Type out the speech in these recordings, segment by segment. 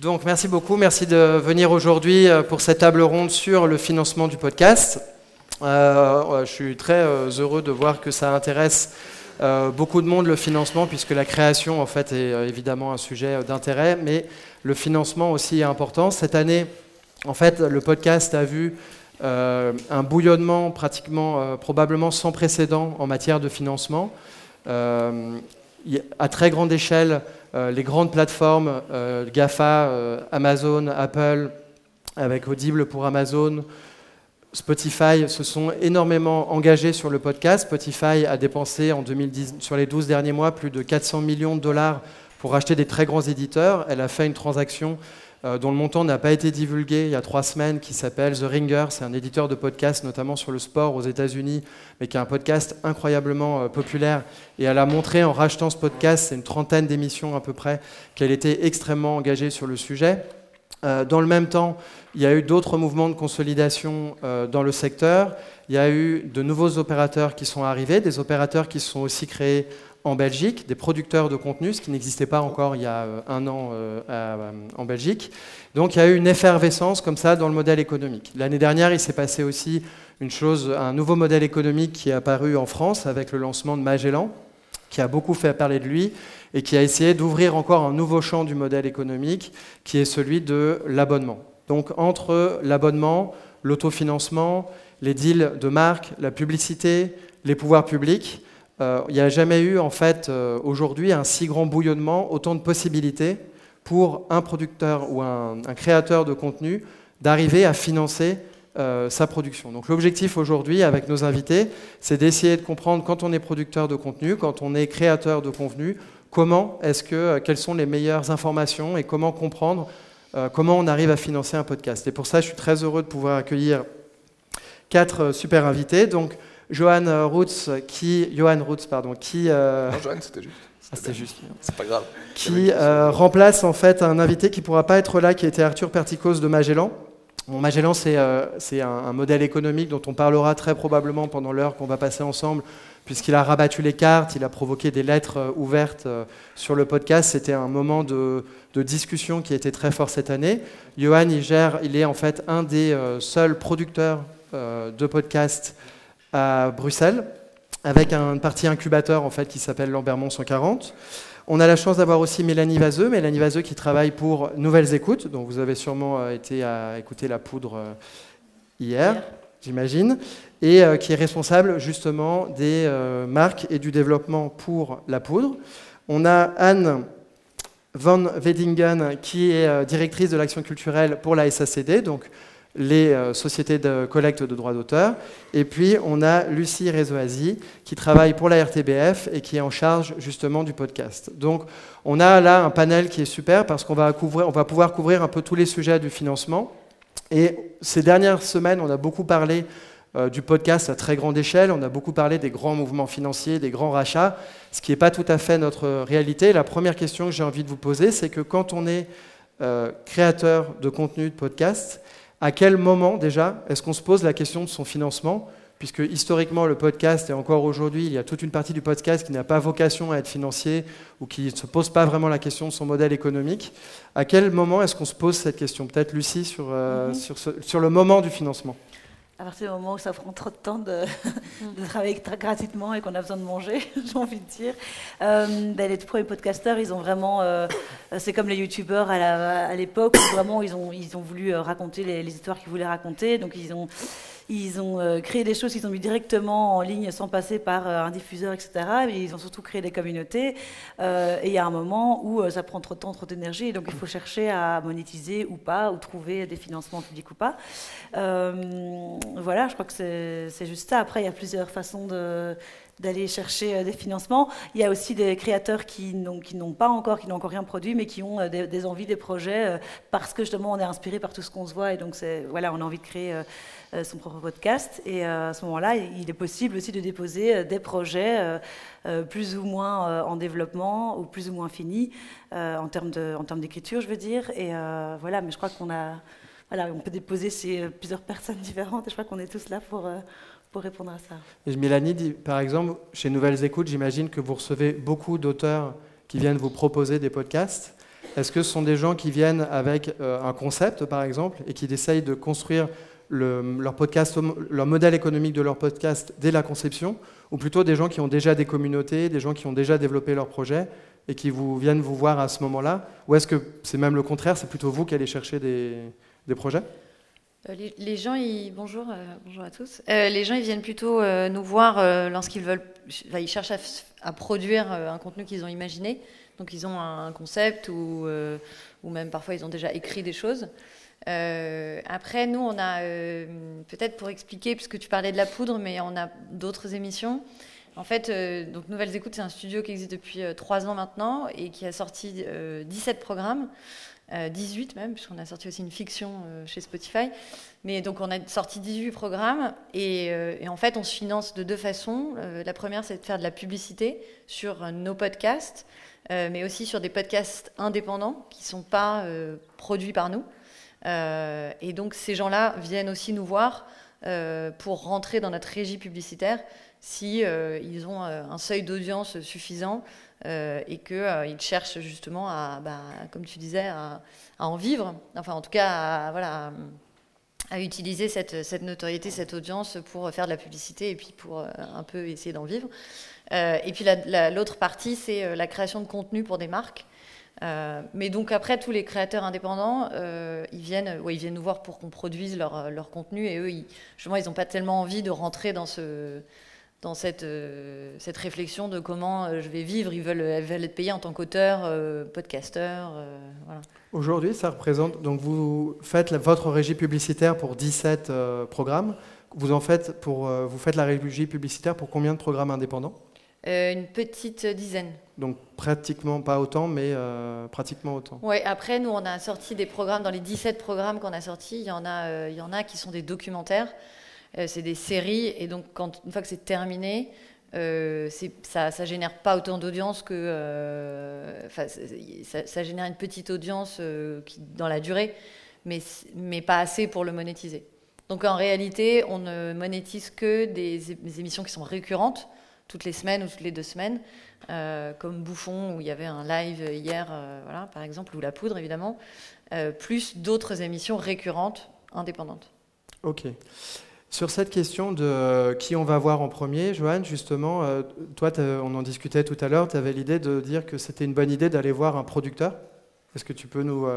Donc merci beaucoup, merci de venir aujourd'hui euh, pour cette table ronde sur le financement du podcast. Euh, je suis très euh, heureux de voir que ça intéresse beaucoup de monde le financement, puisque la création en fait est évidemment un sujet d'intérêt, mais le financement aussi est important. Cette année, en fait, le podcast a vu un bouillonnement pratiquement, probablement sans précédent en matière de financement. à très grande échelle, les grandes plateformes, euh, GAFA, euh, Amazon, Apple, avec Audible pour Amazon, Spotify se sont énormément engagés sur le podcast. Spotify a dépensé en 2010, sur les 12 derniers mois plus de 400 millions de dollars pour acheter des très grands éditeurs. Elle a fait une transaction euh, dont le montant n'a pas été divulgué il y a trois semaines, qui s'appelle The Ringer. C'est un éditeur de podcasts, notamment sur le sport aux États-Unis, mais qui est un podcast incroyablement euh, populaire. Et elle a montré en rachetant ce podcast, c'est une trentaine d'émissions à peu près, qu'elle était extrêmement engagée sur le sujet. Euh, dans le même temps, il y a eu d'autres mouvements de consolidation dans le secteur. Il y a eu de nouveaux opérateurs qui sont arrivés, des opérateurs qui sont aussi créés en Belgique, des producteurs de contenu, ce qui n'existait pas encore il y a euh, un an euh, euh, en Belgique. Donc il y a eu une effervescence comme ça dans le modèle économique. L'année dernière, il s'est passé aussi une chose, un nouveau modèle économique qui est apparu en France avec le lancement de Magellan, qui a beaucoup fait parler de lui et qui a essayé d'ouvrir encore un nouveau champ du modèle économique, qui est celui de l'abonnement. Donc entre l'abonnement, l'autofinancement, les deals de marque, la publicité, les pouvoirs publics, euh, il n'y a jamais eu, en fait, euh, aujourd'hui, un si grand bouillonnement, autant de possibilités pour un producteur ou un, créateur de contenu d'arriver à financer euh, sa production. Donc l'objectif aujourd'hui avec nos invités, c'est d'essayer de comprendre quand on est producteur de contenu, quand on est créateur de contenu, comment est-ce que, quelles sont les meilleures informations et comment comprendre comment on arrive à financer un podcast. Et pour ça, je suis très heureux de pouvoir accueillir quatre super invités. Donc, Johan euh, Roots, qui, Johan Roots, pardon, qui. Euh, non, Johan, c'était juste. Ah, juste. C'est pas grave. Qui euh, remplace en fait un invité qui pourra pas être là, qui était Arthur Perticos de Magellan. Magellan, c'est un, modèle économique dont on parlera très probablement pendant l'heure qu'on va passer ensemble, puisqu'il a rabattu les cartes, il a provoqué des lettres ouvertes sur le podcast. C'était un moment de, de, discussion qui était très fort cette année. Johan, il, gère, il est en fait un des seuls producteurs de podcasts à Bruxelles, avec un parti incubateur en fait, qui s'appelle Lambermont 140. On a la chance d'avoir aussi Mélanie Vaseux, Mélanie Vaseux qui travaille pour Nouvelles Écoutes, dont vous avez sûrement euh, été à écouter la poudre euh, hier, j'imagine, et euh, qui est responsable justement des marques et du développement pour la poudre. On a Anne Van Wedingen qui est directrice de l'action culturelle pour la SACD, donc les euh, sociétés de collecte de droits d'auteur. Et puis, on a Lucie Rezoasi, qui travaille pour la RTBF et qui est en charge justement du podcast. Donc, on a là un panel qui est super parce qu'on va, couvrir, on va pouvoir couvrir un peu tous les sujets du financement. Et ces dernières semaines, on a beaucoup parlé euh, du podcast à très grande échelle, on a beaucoup parlé des grands mouvements financiers, des grands rachats, ce qui n'est pas tout à fait notre réalité. La première question que j'ai envie de vous poser, c'est que quand on est euh, créateur de contenu de podcast, à quel moment déjà est-ce qu'on se pose la question de son financement Puisque historiquement, le podcast, et encore aujourd'hui, il y a toute une partie du podcast qui n'a pas vocation à être financier ou qui ne se pose pas vraiment la question de son modèle économique. À quel moment est-ce qu'on se pose cette question? Peut-être Lucie sur, euh, mm-hmm. sur, le moment du financement. À partir du moment où ça prend trop de temps de, travailler gratuitement et qu'on a besoin de manger, j'ai envie de dire. Euh, ben, les premiers podcasteurs, ils ont vraiment. Euh, c'est comme les youtubeurs à l'époque où vraiment ils ont, ils ont voulu euh, raconter les, les histoires qu'ils voulaient raconter. Donc ils ont ils ont euh, créé des choses qu'ils ont mis directement en ligne sans passer par euh, un diffuseur, etc. Et ils ont surtout créé des communautés. Euh, et il y a un moment où ça prend trop de temps, trop d'énergie. Donc il faut chercher à monétiser ou pas, ou trouver des financements publics ou pas. voilà, je crois que c'est juste ça. Après, il y a plusieurs façons de d'aller chercher des financements. Il y a aussi des créateurs qui n'ont pas encore, qui n'ont encore rien produit, mais qui ont des, envies, des projets, parce que justement on est inspiré par tout ce qu'on se voit, et donc voilà, on a envie de créer euh, son propre podcast. Et euh, à ce moment-là, il est possible aussi de déposer euh, des projets plus ou moins en développement ou plus ou moins finis en termes d'écriture, je veux dire. Et voilà, mais je crois qu'on a, voilà, on peut déposer ces plusieurs personnes différentes. Et je crois qu'on est tous là pour pour répondre à ça. Mélanie dit, par exemple, chez Nouvelles Écoutes, j'imagine que vous recevez beaucoup d'auteurs qui viennent vous proposer des podcasts. Est-ce que ce sont des gens qui viennent avec un concept, par exemple, et qui essayent de construire leur, podcast, leur modèle économique de leur podcast dès la conception, ou plutôt des gens qui ont déjà des communautés, des gens qui ont déjà développé leur projet et qui vous, viennent vous voir à ce moment-là? Ou est-ce que c'est même le contraire, c'est plutôt vous qui allez chercher des, projets? Euh, les, gens, ils, bonjour, euh, bonjour à tous. Euh, les gens, ils viennent plutôt nous voir lorsqu'ils veulent, ils cherchent à, produire un contenu qu'ils ont imaginé. Donc, ils ont un concept ou, même parfois ils ont déjà écrit des choses. Après, nous, on a, peut-être pour expliquer, puisque tu parlais de la poudre, mais on a d'autres émissions. En fait, donc Nouvelles Écoutes, c'est un studio qui existe depuis trois ans maintenant et qui a sorti 17 programmes, 18 même, puisqu'on a sorti aussi une fiction chez Spotify. Mais donc, on a sorti 18 programmes et, et en fait, on se finance de deux façons. la première, c'est de faire de la publicité sur nos podcasts, mais aussi sur des podcasts indépendants qui ne sont pas produits par nous. Euh, et donc ces gens-là viennent aussi nous voir euh, pour rentrer dans notre régie publicitaire si euh, ils ont un seuil d'audience suffisant et qu'ils cherchent justement à, bah, comme tu disais, à, en vivre. Enfin, en tout cas, à, voilà, à utiliser cette, notoriété, cette audience pour faire de la publicité et puis pour un peu essayer d'en vivre. et puis l'autre partie, c'est la création de contenu pour des marques. Euh, mais donc après, tous les créateurs indépendants, euh, ils, viennent, ouais, ils viennent nous voir pour qu'on produise leur, euh, contenu. Et eux, justement, ils n'ont pas tellement envie de rentrer dans, ce, dans cette, cette réflexion de comment je vais vivre. Ils veulent, veulent être payés en tant qu'auteur, podcasteur. voilà. Aujourd'hui, ça représente... Donc vous faites votre régie publicitaire pour 17 programmes. Vous, en faites pour, vous faites la régie publicitaire pour combien de programmes indépendants? Une petite dizaine. Donc pratiquement pas autant, mais euh, pratiquement autant. Oui, après, nous, on a sorti des programmes, dans les 17 programmes qu'on a sortis, il y, en a, euh, il y en a qui sont des documentaires, euh, c'est des séries, et donc quand, une fois que c'est terminé, ça ne génère pas autant d'audience que... Ça, ça, génère une petite audience dans la durée, mais, mais pas assez pour le monétiser. Donc en réalité, on ne monétise que des émissions qui sont récurrentes, toutes les semaines ou toutes les deux semaines. Euh, comme Bouffon, où il y avait un live hier, euh, voilà, par exemple, ou La Poudre, évidemment, euh, plus d'autres émissions récurrentes, indépendantes. Ok. Sur cette question de qui on va voir en premier, Joanne, justement, toi, on en discutait tout à l'heure, tu avais l'idée de dire que c'était une bonne idée d'aller voir un producteur. Est-ce que tu peux nous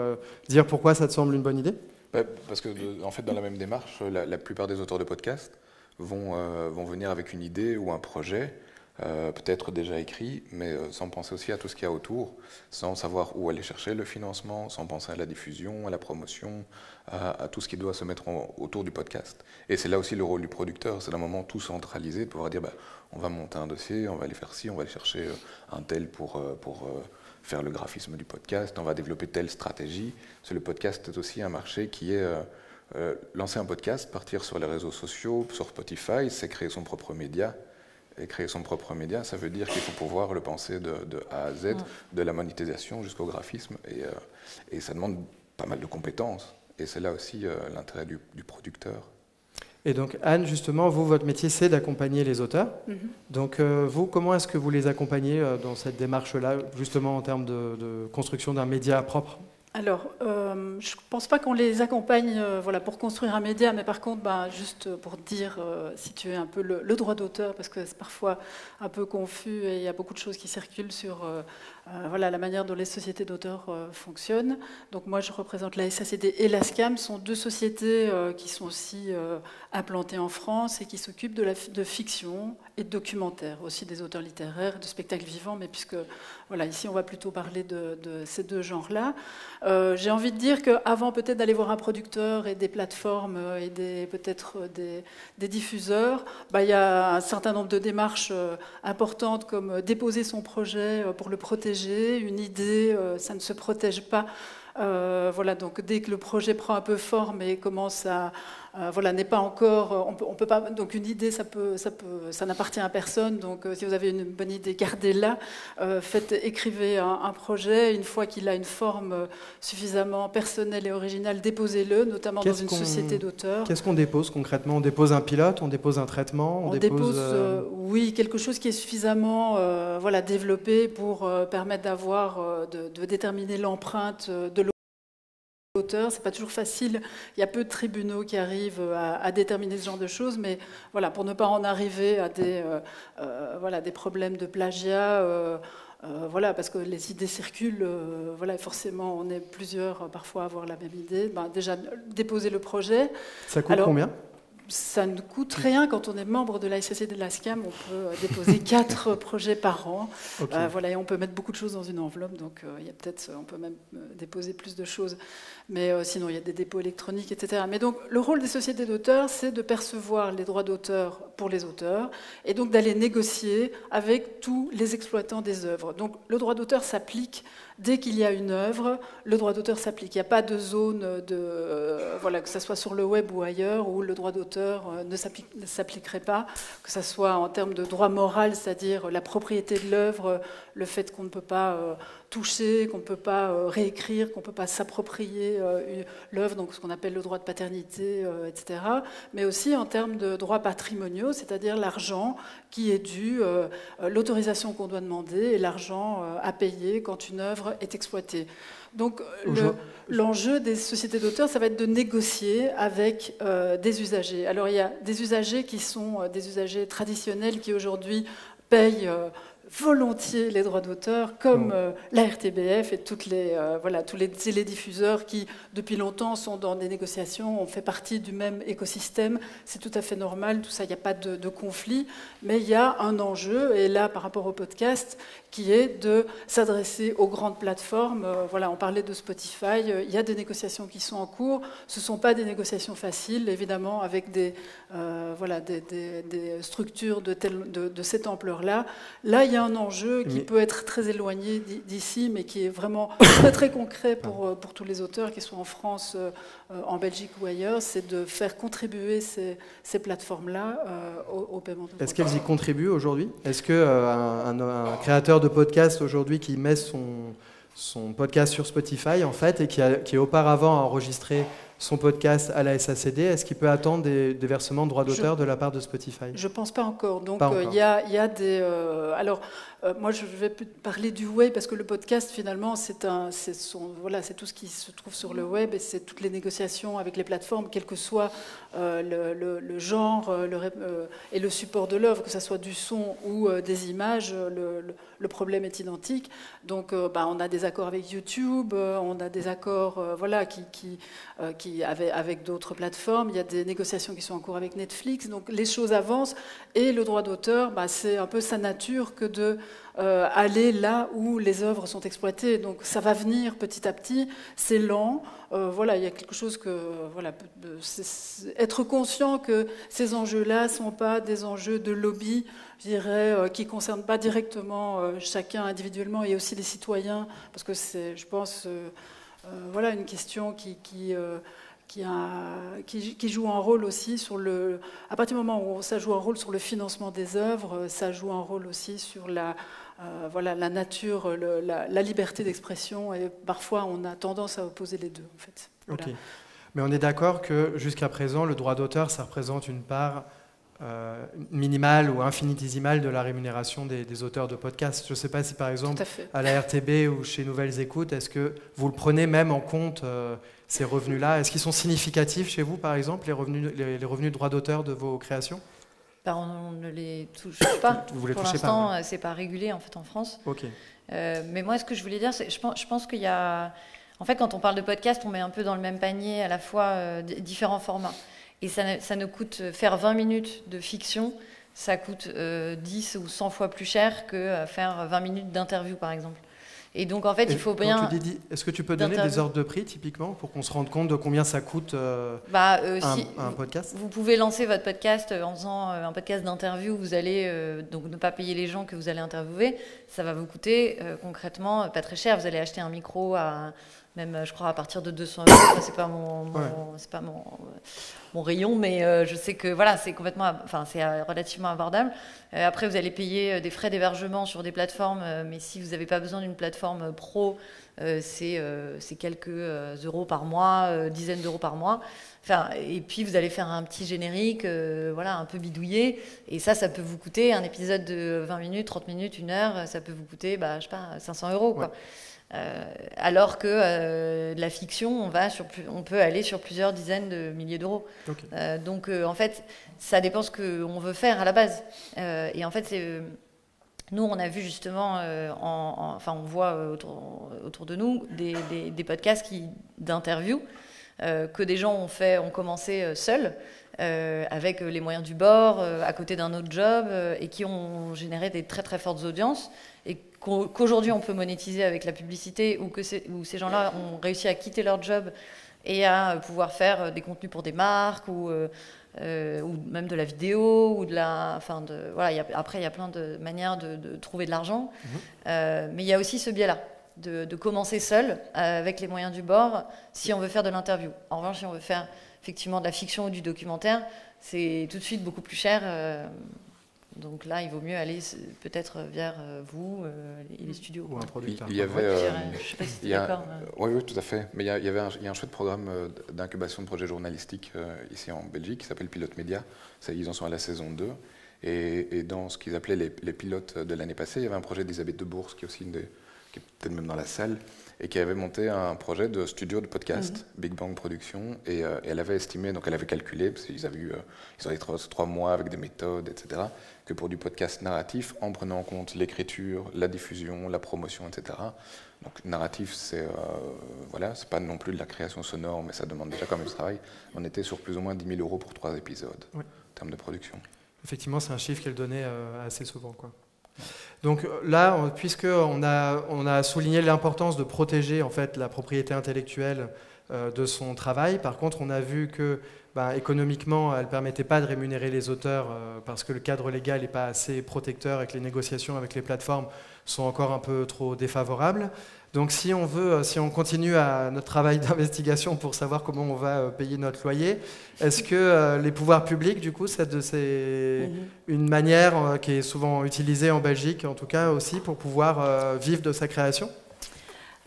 dire pourquoi ça te semble une bonne idée? Bah, Parce que, en fait, dans la même démarche, la, la plupart des auteurs de podcasts vont, vont venir avec une idée ou un projet euh, peut-être déjà écrit, mais euh, sans penser aussi à tout ce qu'il y a autour, sans savoir où aller chercher le financement, sans penser à la diffusion, à la promotion, à, tout ce qui doit se mettre autour du podcast. Et c'est là aussi le rôle du producteur, c'est d'un moment tout centralisé, de pouvoir dire bah, on va monter un dossier, on va aller faire ci, on va aller chercher euh, un tel pour, pour faire le graphisme du podcast, on va développer telle stratégie. C'est le podcast est aussi un marché qui est lancer un podcast, partir sur les réseaux sociaux, sur Spotify, c'est créer son propre média et créer son propre média, ça veut dire qu'il faut pouvoir le penser de, A à Z, de la monétisation jusqu'au graphisme, et, euh, et, ça demande pas mal de compétences. Et c'est là aussi euh, l'intérêt du, producteur. Et donc Anne, justement, vous, votre métier, c'est d'accompagner les auteurs. Mm-hmm. Donc euh, vous, comment est-ce que vous les accompagnez dans cette démarche-là, justement en termes de construction d'un média propre? Alors, euh, je ne pense pas qu'on les accompagne euh, voilà, pour construire un média, mais par contre, bah, juste pour dire, euh, situer un peu le, droit d'auteur, parce que c'est parfois un peu confus et il y a beaucoup de choses qui circulent sur voilà, la manière dont les sociétés d'auteurs fonctionnent. Donc moi, je représente la SACD et la SCAM, sont deux sociétés qui sont aussi implantées en France et qui s'occupent de, fiction et de documentaire, aussi des auteurs littéraires, de spectacles vivants, mais puisque voilà, ici on va plutôt parler de, ces deux genres-là. Euh, j'ai envie de dire qu'avant peut-être d'aller voir un producteur et des plateformes euh, et peut-être des, diffuseurs, bah, il y a un certain nombre de démarches euh, importantes comme déposer son projet pour le protéger. Une idée, ça ne se protège pas. Voilà, donc dès que le projet prend un peu forme et commence à, euh, voilà, n'est pas encore. On peut, pas. Donc une idée, ça peut, ça peut, ça n'appartient à personne. Donc euh, si vous avez une bonne idée, gardez-la. Euh, faites, écrivez un, projet. Une fois qu'il a une forme suffisamment personnelle et originale, déposez-le, notamment dans une société d'auteurs. Qu'est-ce qu'on dépose concrètement? On dépose un pilote, on dépose un traitement, on, dépose, oui, quelque chose qui est suffisamment, voilà, développé pour permettre d'avoir, de, de, déterminer l'empreinte de c'est pas toujours facile. Il y a peu de tribunaux qui arrivent à, déterminer ce genre de choses, mais voilà, pour ne pas en arriver à des, euh, euh, voilà, des problèmes de plagiat. Euh, voilà, parce que les idées circulent, voilà, forcément, on est plusieurs parfois à avoir la même idée. Ben, déjà, déposer le projet. Ça coûte combien? ça ne coûte rien quand on est membre de la SSC et de la SCAM. On peut euh, déposer quatre projets par an. Euh, voilà, et on peut mettre beaucoup de choses dans une enveloppe. Donc, euh, il y a peut-être, on peut même déposer plus de choses. Mais sinon, il y a des dépôts électroniques, etc. Mais donc, le rôle des sociétés d'auteurs, c'est de percevoir les droits d'auteur pour les auteurs et donc d'aller négocier avec tous les exploitants des œuvres. Donc, le droit d'auteur s'applique dès qu'il y a une œuvre, le droit d'auteur s'applique. Il n'y a pas de zone, de, euh, voilà, que ce soit sur le web ou ailleurs, où le droit d'auteur euh, ne s'appliquerait pas, que ce soit en termes de droit moral, c'est-à-dire la propriété de l'œuvre, le fait qu'on ne peut pas euh, toucher, qu'on ne peut pas euh, réécrire, qu'on ne peut pas s'approprier euh, l'œuvre, donc ce qu'on appelle le droit de paternité, etc. Mais aussi en termes de droits patrimoniaux, c'est-à-dire l'argent qui est dû, l'autorisation qu'on doit demander et l'argent à payer quand une œuvre est exploitée. Donc l'enjeu des sociétés d'auteurs, ça va être de négocier avec des usagers. Alors il y a des usagers qui sont des usagers traditionnels qui aujourd'hui payent volontiers les droits d'auteur, comme euh, la RTBF et toutes les, euh, voilà, tous les télédiffuseurs qui, depuis longtemps, sont dans des négociations, on fait partie du même écosystème. C'est tout à fait normal, tout ça, il n'y a pas de, de, conflit. Mais il y a un enjeu, et là, par rapport au podcast, qui est de s'adresser aux grandes plateformes. Euh, voilà, on parlait de Spotify, il y a des négociations qui sont en cours. Ce ne sont pas des négociations faciles, évidemment, avec des, voilà, des, des, structures de, de, de cette ampleur-là. Là, il y a un enjeu qui peut être très éloigné d'ici, mais qui est vraiment très très concret pour, euh, pour tous les auteurs, qu'ils soient en France, euh, euh, en Belgique ou ailleurs, c'est de faire contribuer ces, ces plateformes-là au, paiement. Est-ce qu'elles y contribuent aujourd'hui? Est-ce qu'un un, créateur de podcast aujourd'hui qui met son, son podcast sur Spotify, en fait, et qui, a, qui auparavant enregistré son podcast à la SACD, est-ce qu'il peut attendre des, versements de droits d'auteur de la part de Spotify? Je ne pense pas encore. Donc il y, a, y, a des... alors, euh, moi, je vais parler du web parce que le podcast, finalement, c'est voilà, tout ce qui se trouve sur le web et c'est toutes les négociations avec les plateformes, quel que soit euh, le, genre euh, et le support de l'œuvre, que ce soit du son ou des images, le, problème est identique. Donc, bah, on a des accords avec YouTube, on a des accords voilà, qui, qui, qui avec, avec d'autres plateformes. Il y a des négociations qui sont en cours avec Netflix. Donc, les choses avancent et le droit d'auteur, bah, c'est un peu sa nature que de euh, aller là où les œuvres sont exploitées. Donc ça va venir petit à petit, c'est lent. Euh, voilà, il y a quelque chose que voilà, être conscient que ces enjeux-là ne sont pas des enjeux de lobby, je dirais, euh, qui concernent pas directement chacun individuellement et aussi les citoyens, parce que c'est, je pense, voilà, une question qui qui, a, qui, joue un rôle aussi sur le. À partir du moment où ça joue un rôle sur le financement des œuvres, ça joue un rôle aussi sur la, euh, voilà, la nature, la, liberté d'expression, et parfois on a tendance à opposer les deux, en fait. Mais on est d'accord que jusqu'à présent, le droit d'auteur, ça représente une part euh, minimale ou infinitésimale de la rémunération des, auteurs de podcasts. Je ne sais pas si par exemple à, la RTB ou chez Nouvelles Écoutes, est-ce que vous le prenez même en compte euh, ces revenus-là Est-ce qu'ils sont significatifs chez vous par exemple, les revenus, les revenus de droit d'auteur de vos créations? Bah, on, ne les touche pas. Vous les Pour l'instant, ce c'est pas régulé en fait en France. Ok. Euh, mais moi, ce que je voulais dire, c'est je pense, je pense qu'il y a. En fait, quand on parle de podcast, on met un peu dans le même panier à la fois euh, différents formats. Et ça, ça, nous coûte faire 20 minutes de fiction, ça coûte 10 euh, ou 100 fois plus cher que faire 20 minutes d'interview, par exemple. Et donc, en fait, il faut bien. Est-ce que tu peux donner des ordres de prix, typiquement, pour qu'on se rende compte de combien ça coûte euh, bah, euh, un, podcast? Vous pouvez lancer votre podcast en faisant euh, un podcast d'interview. Vous allez donc ne pas payer les gens que vous allez interviewer. Ça va vous coûter concrètement pas très cher. Vous allez acheter un micro à même je crois à partir de 200 euros. c'est pas mon, c'est pas mon, mon, rayon, mais je sais que voilà, c'est complètement, enfin c'est relativement abordable. après, vous allez payer des frais d'hébergement sur des plateformes, mais si vous n'avez pas besoin d'une plateforme pro, c'est quelques euros par mois, dizaines d'euros par mois. Enfin, et puis vous allez faire un petit générique, voilà, un peu bidouillé, et ça, ça peut vous coûter un épisode de 20 minutes, 30 minutes, une heure, ça peut vous coûter, bah, je sais pas, 500 euros, quoi. Euh, alors que euh, la fiction, on, va sur, on peut aller sur plusieurs dizaines de milliers d'euros. Euh, donc en fait, ça dépend ce qu'on veut faire à la base. et en fait, nous, on a vu justement, enfin, on voit autour, autour de nous des, des, podcasts d'interviews que des gens ont fait, ont commencé seuls. avec les moyens du bord, à côté d'un autre job, et qui ont généré des très très fortes audiences, et qu'aujourd'hui on peut monétiser avec la publicité ou que où ces gens-là ont réussi à quitter leur job et à pouvoir faire euh, des contenus pour des marques ou, euh, euh, ou même de la vidéo ou de la, enfin de, voilà. après il y a plein de manières de, trouver de l'argent, mhm. mais il y a aussi ce biais-là. De, de, commencer seul avec les moyens du bord si on veut faire de l'interview. En revanche, si on veut faire effectivement de la fiction ou du documentaire, c'est tout de suite beaucoup plus cher. Donc là, il vaut mieux aller peut-être vers euh, vous euh, et les studios. Ou un producteur. Il y avait, euh, je sais pas si d'accord. Oui, oui, tout à fait. Mais il y, avait un, il y a un chouette programme d'incubation de projets journalistiques ici en Belgique qui s'appelle Pilote Média. Ils en sont à la saison 2. Et, dans ce qu'ils appelaient les, les, pilotes de l'année passée, il y avait un projet d'Elisabeth de Bourse, qui est aussi une des, qui est peut-être même dans la salle, et qui avait monté un projet de studio de podcast, mhm. Big Bang Production, et, elle avait estimé, donc elle avait calculé, parce qu'ils avaient eu, ils avaient trois, trois, mois avec des méthodes, etc., que pour du podcast narratif, en prenant en compte l'écriture, la diffusion, la promotion, etc. Donc narratif, c'est euh, voilà, c'est pas non plus de la création sonore, mais ça demande déjà quand même du travail. On était sur plus ou moins 10 000 euros pour trois épisodes en termes de production. Effectivement, c'est un chiffre qu'elle donnait euh, assez souvent, quoi. Donc euh, là, puisqu'on a, on a souligné l'importance de protéger en fait la propriété intellectuelle de son travail, par contre, on a vu que bah, économiquement, elle ne permettait pas de rémunérer les auteurs euh, parce que le cadre légal n'est pas assez protecteur et que les négociations avec les plateformes sont encore un peu trop défavorables. Donc si on veut, euh, si on continue à notre travail d'investigation pour savoir comment on va euh, payer notre loyer, est-ce que les pouvoirs publics, du coup, c'est mhm. une manière qui est souvent utilisée en Belgique, en tout cas aussi, pour pouvoir vivre de sa création?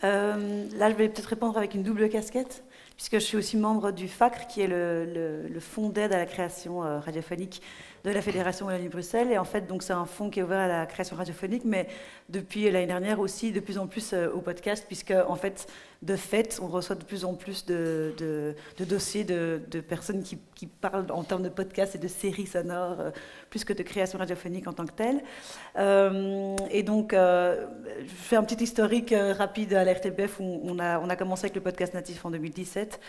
Là, je vais peut-être répondre avec une double casquette puisque je suis aussi membre du FACRE, qui est le, fonds d'aide à la création euh, radiophonique de la Fédération Wallonie-Bruxelles. Et en fait, donc c'est un fonds qui est ouvert à la création radiophonique, mais depuis l'année dernière aussi de plus en plus euh, au podcast, puisque en fait, de fait, on reçoit de plus en plus de, dossiers de, personnes qui, parlent en termes de podcast et de séries sonores, euh, plus que de création radiophonique en tant que telle. Euh, et donc, je fais un petit historique rapide à l'RTBF où on a, on a commencé avec le podcast natif en 2017.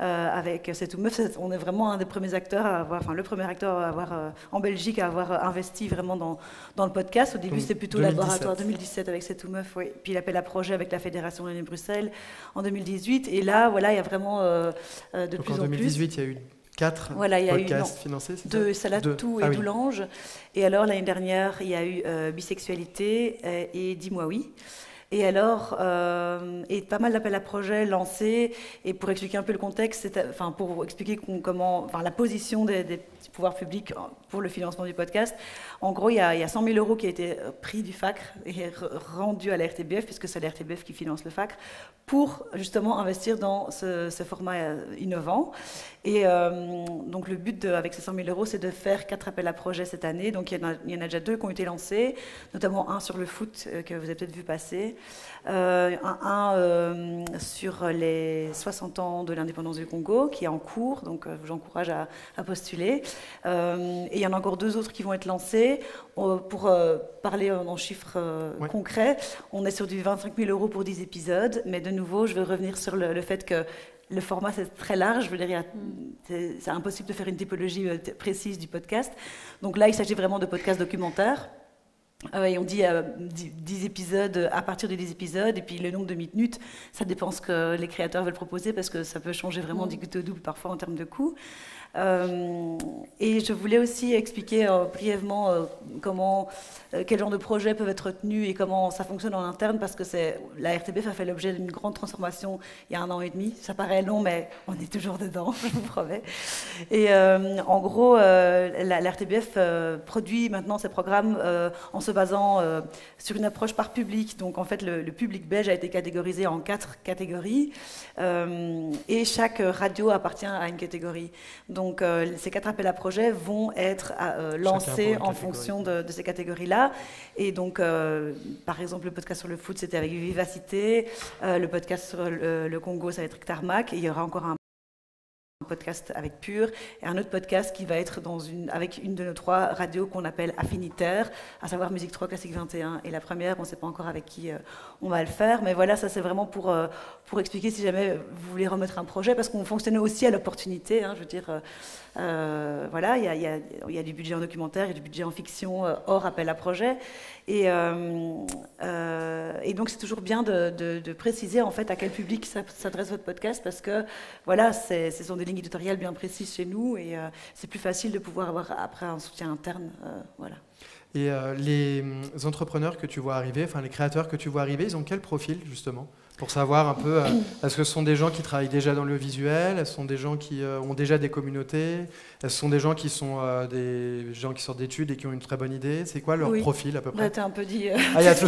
Euh, avec C'est tout meuf. On est vraiment un des premiers acteurs à avoir, enfin le premier acteur à avoir, euh, en Belgique à avoir investi vraiment dans, dans le podcast. Au début, c'était plutôt 2017. laboratoire 2017 avec C'est tout meuf, oui. Puis il appelle à projet avec la Fédération de Bruxelles en 2018. Et là, voilà, il y a vraiment euh, de plus en, plus. En 2018, il y a eu quatre voilà, il y a podcasts eu, financés De Salade Tout et ah, Doulange. Et alors, l'année dernière, il y a eu Bisexualité et Dis-moi oui. Et alors, euh, et pas mal d'appels à projets lancés. Et pour expliquer un peu le contexte, enfin pour expliquer comment, enfin la position des, des, pouvoirs publics pour le financement du podcast, en gros, il y, a, il y a 100 000 euros qui a été pris du FACR et rendu à la RTBF, puisque c'est la RTBF qui finance le FACR, pour justement investir dans ce, format euh, innovant. Et euh, donc le but avec ces 100 000 euros, c'est de faire quatre appels à projets cette année. Donc il y, en a, il y, en a, déjà deux qui ont été lancés, notamment un sur le foot que vous avez peut-être vu passer, euh, un, euh, sur les 60 ans de l'indépendance du Congo, qui est en cours, donc euh, j'encourage à, à, postuler. et il y en a encore deux autres qui vont être lancés. Pour parler en chiffres concrets, on est sur du 25 000 euros pour 10 épisodes, mais de nouveau, je veux revenir sur le, fait que le format c'est très large, je veux dire, c'est impossible de faire une typologie précise du podcast. Donc là, il s'agit vraiment de podcasts documentaires et on dit 10, épisodes à partir de 10 épisodes, et puis le nombre de minutes, ça dépend ce que les créateurs veulent proposer, parce que ça peut changer vraiment mmh. du au double parfois en termes de coûts. Euh, et je voulais aussi expliquer euh, brièvement euh, quel genre de projets peuvent être tenus et comment ça fonctionne en interne, parce que la RTBF a fait l'objet d'une grande transformation il y a un an et demi. Ça paraît long, mais on est toujours dedans, je vous promets. Et en gros, la, RTBF produit maintenant ses programmes en se basant sur une approche par public. Donc en fait, le, public belge a été catégorisé en quatre catégories et chaque radio appartient à une catégorie. Euh, ces quatre appels à projets vont être euh, lancés en fonction de, ces catégories-là. Et donc, euh, par exemple, le podcast sur le foot, c'était avec Vivacité. le podcast sur le, Congo, ça va être Tarmac. Et il y aura encore un podcast avec Pure et un autre podcast qui va être dans une, avec une de nos trois radios qu'on appelle affinitaire, à savoir Musique 3 Classique 21. Et la première, on ne sait pas encore avec qui euh, on va le faire, mais voilà, ça c'est vraiment pour, euh, pour expliquer si jamais vous voulez remettre un projet, parce qu'on fonctionnait aussi à l'opportunité. Hein, je veux dire, euh, voilà, il y a, y, a, du budget en documentaire, il y a du budget en fiction hors appel à projet. Et, et donc c'est toujours bien de, de, préciser en fait à quel public s'adresse votre podcast, parce que voilà, ce sont des lignes éditoriale bien précise chez nous et euh, c'est plus facile de pouvoir avoir après un soutien interne. Euh, voilà. Et euh, les entrepreneurs que tu vois arriver, enfin les créateurs que tu vois arriver, ils ont quel profil justement? Pour savoir un peu, euh, est-ce que ce sont des gens qui travaillent déjà dans le visuel, est-ce sont des gens qui euh, ont déjà des communautés, ce sont des gens qui sont euh, des gens qui sortent d'études et qui ont une très bonne idée C'est quoi leur profil à peu près bah, as un peu dit. Ah, il y a tout.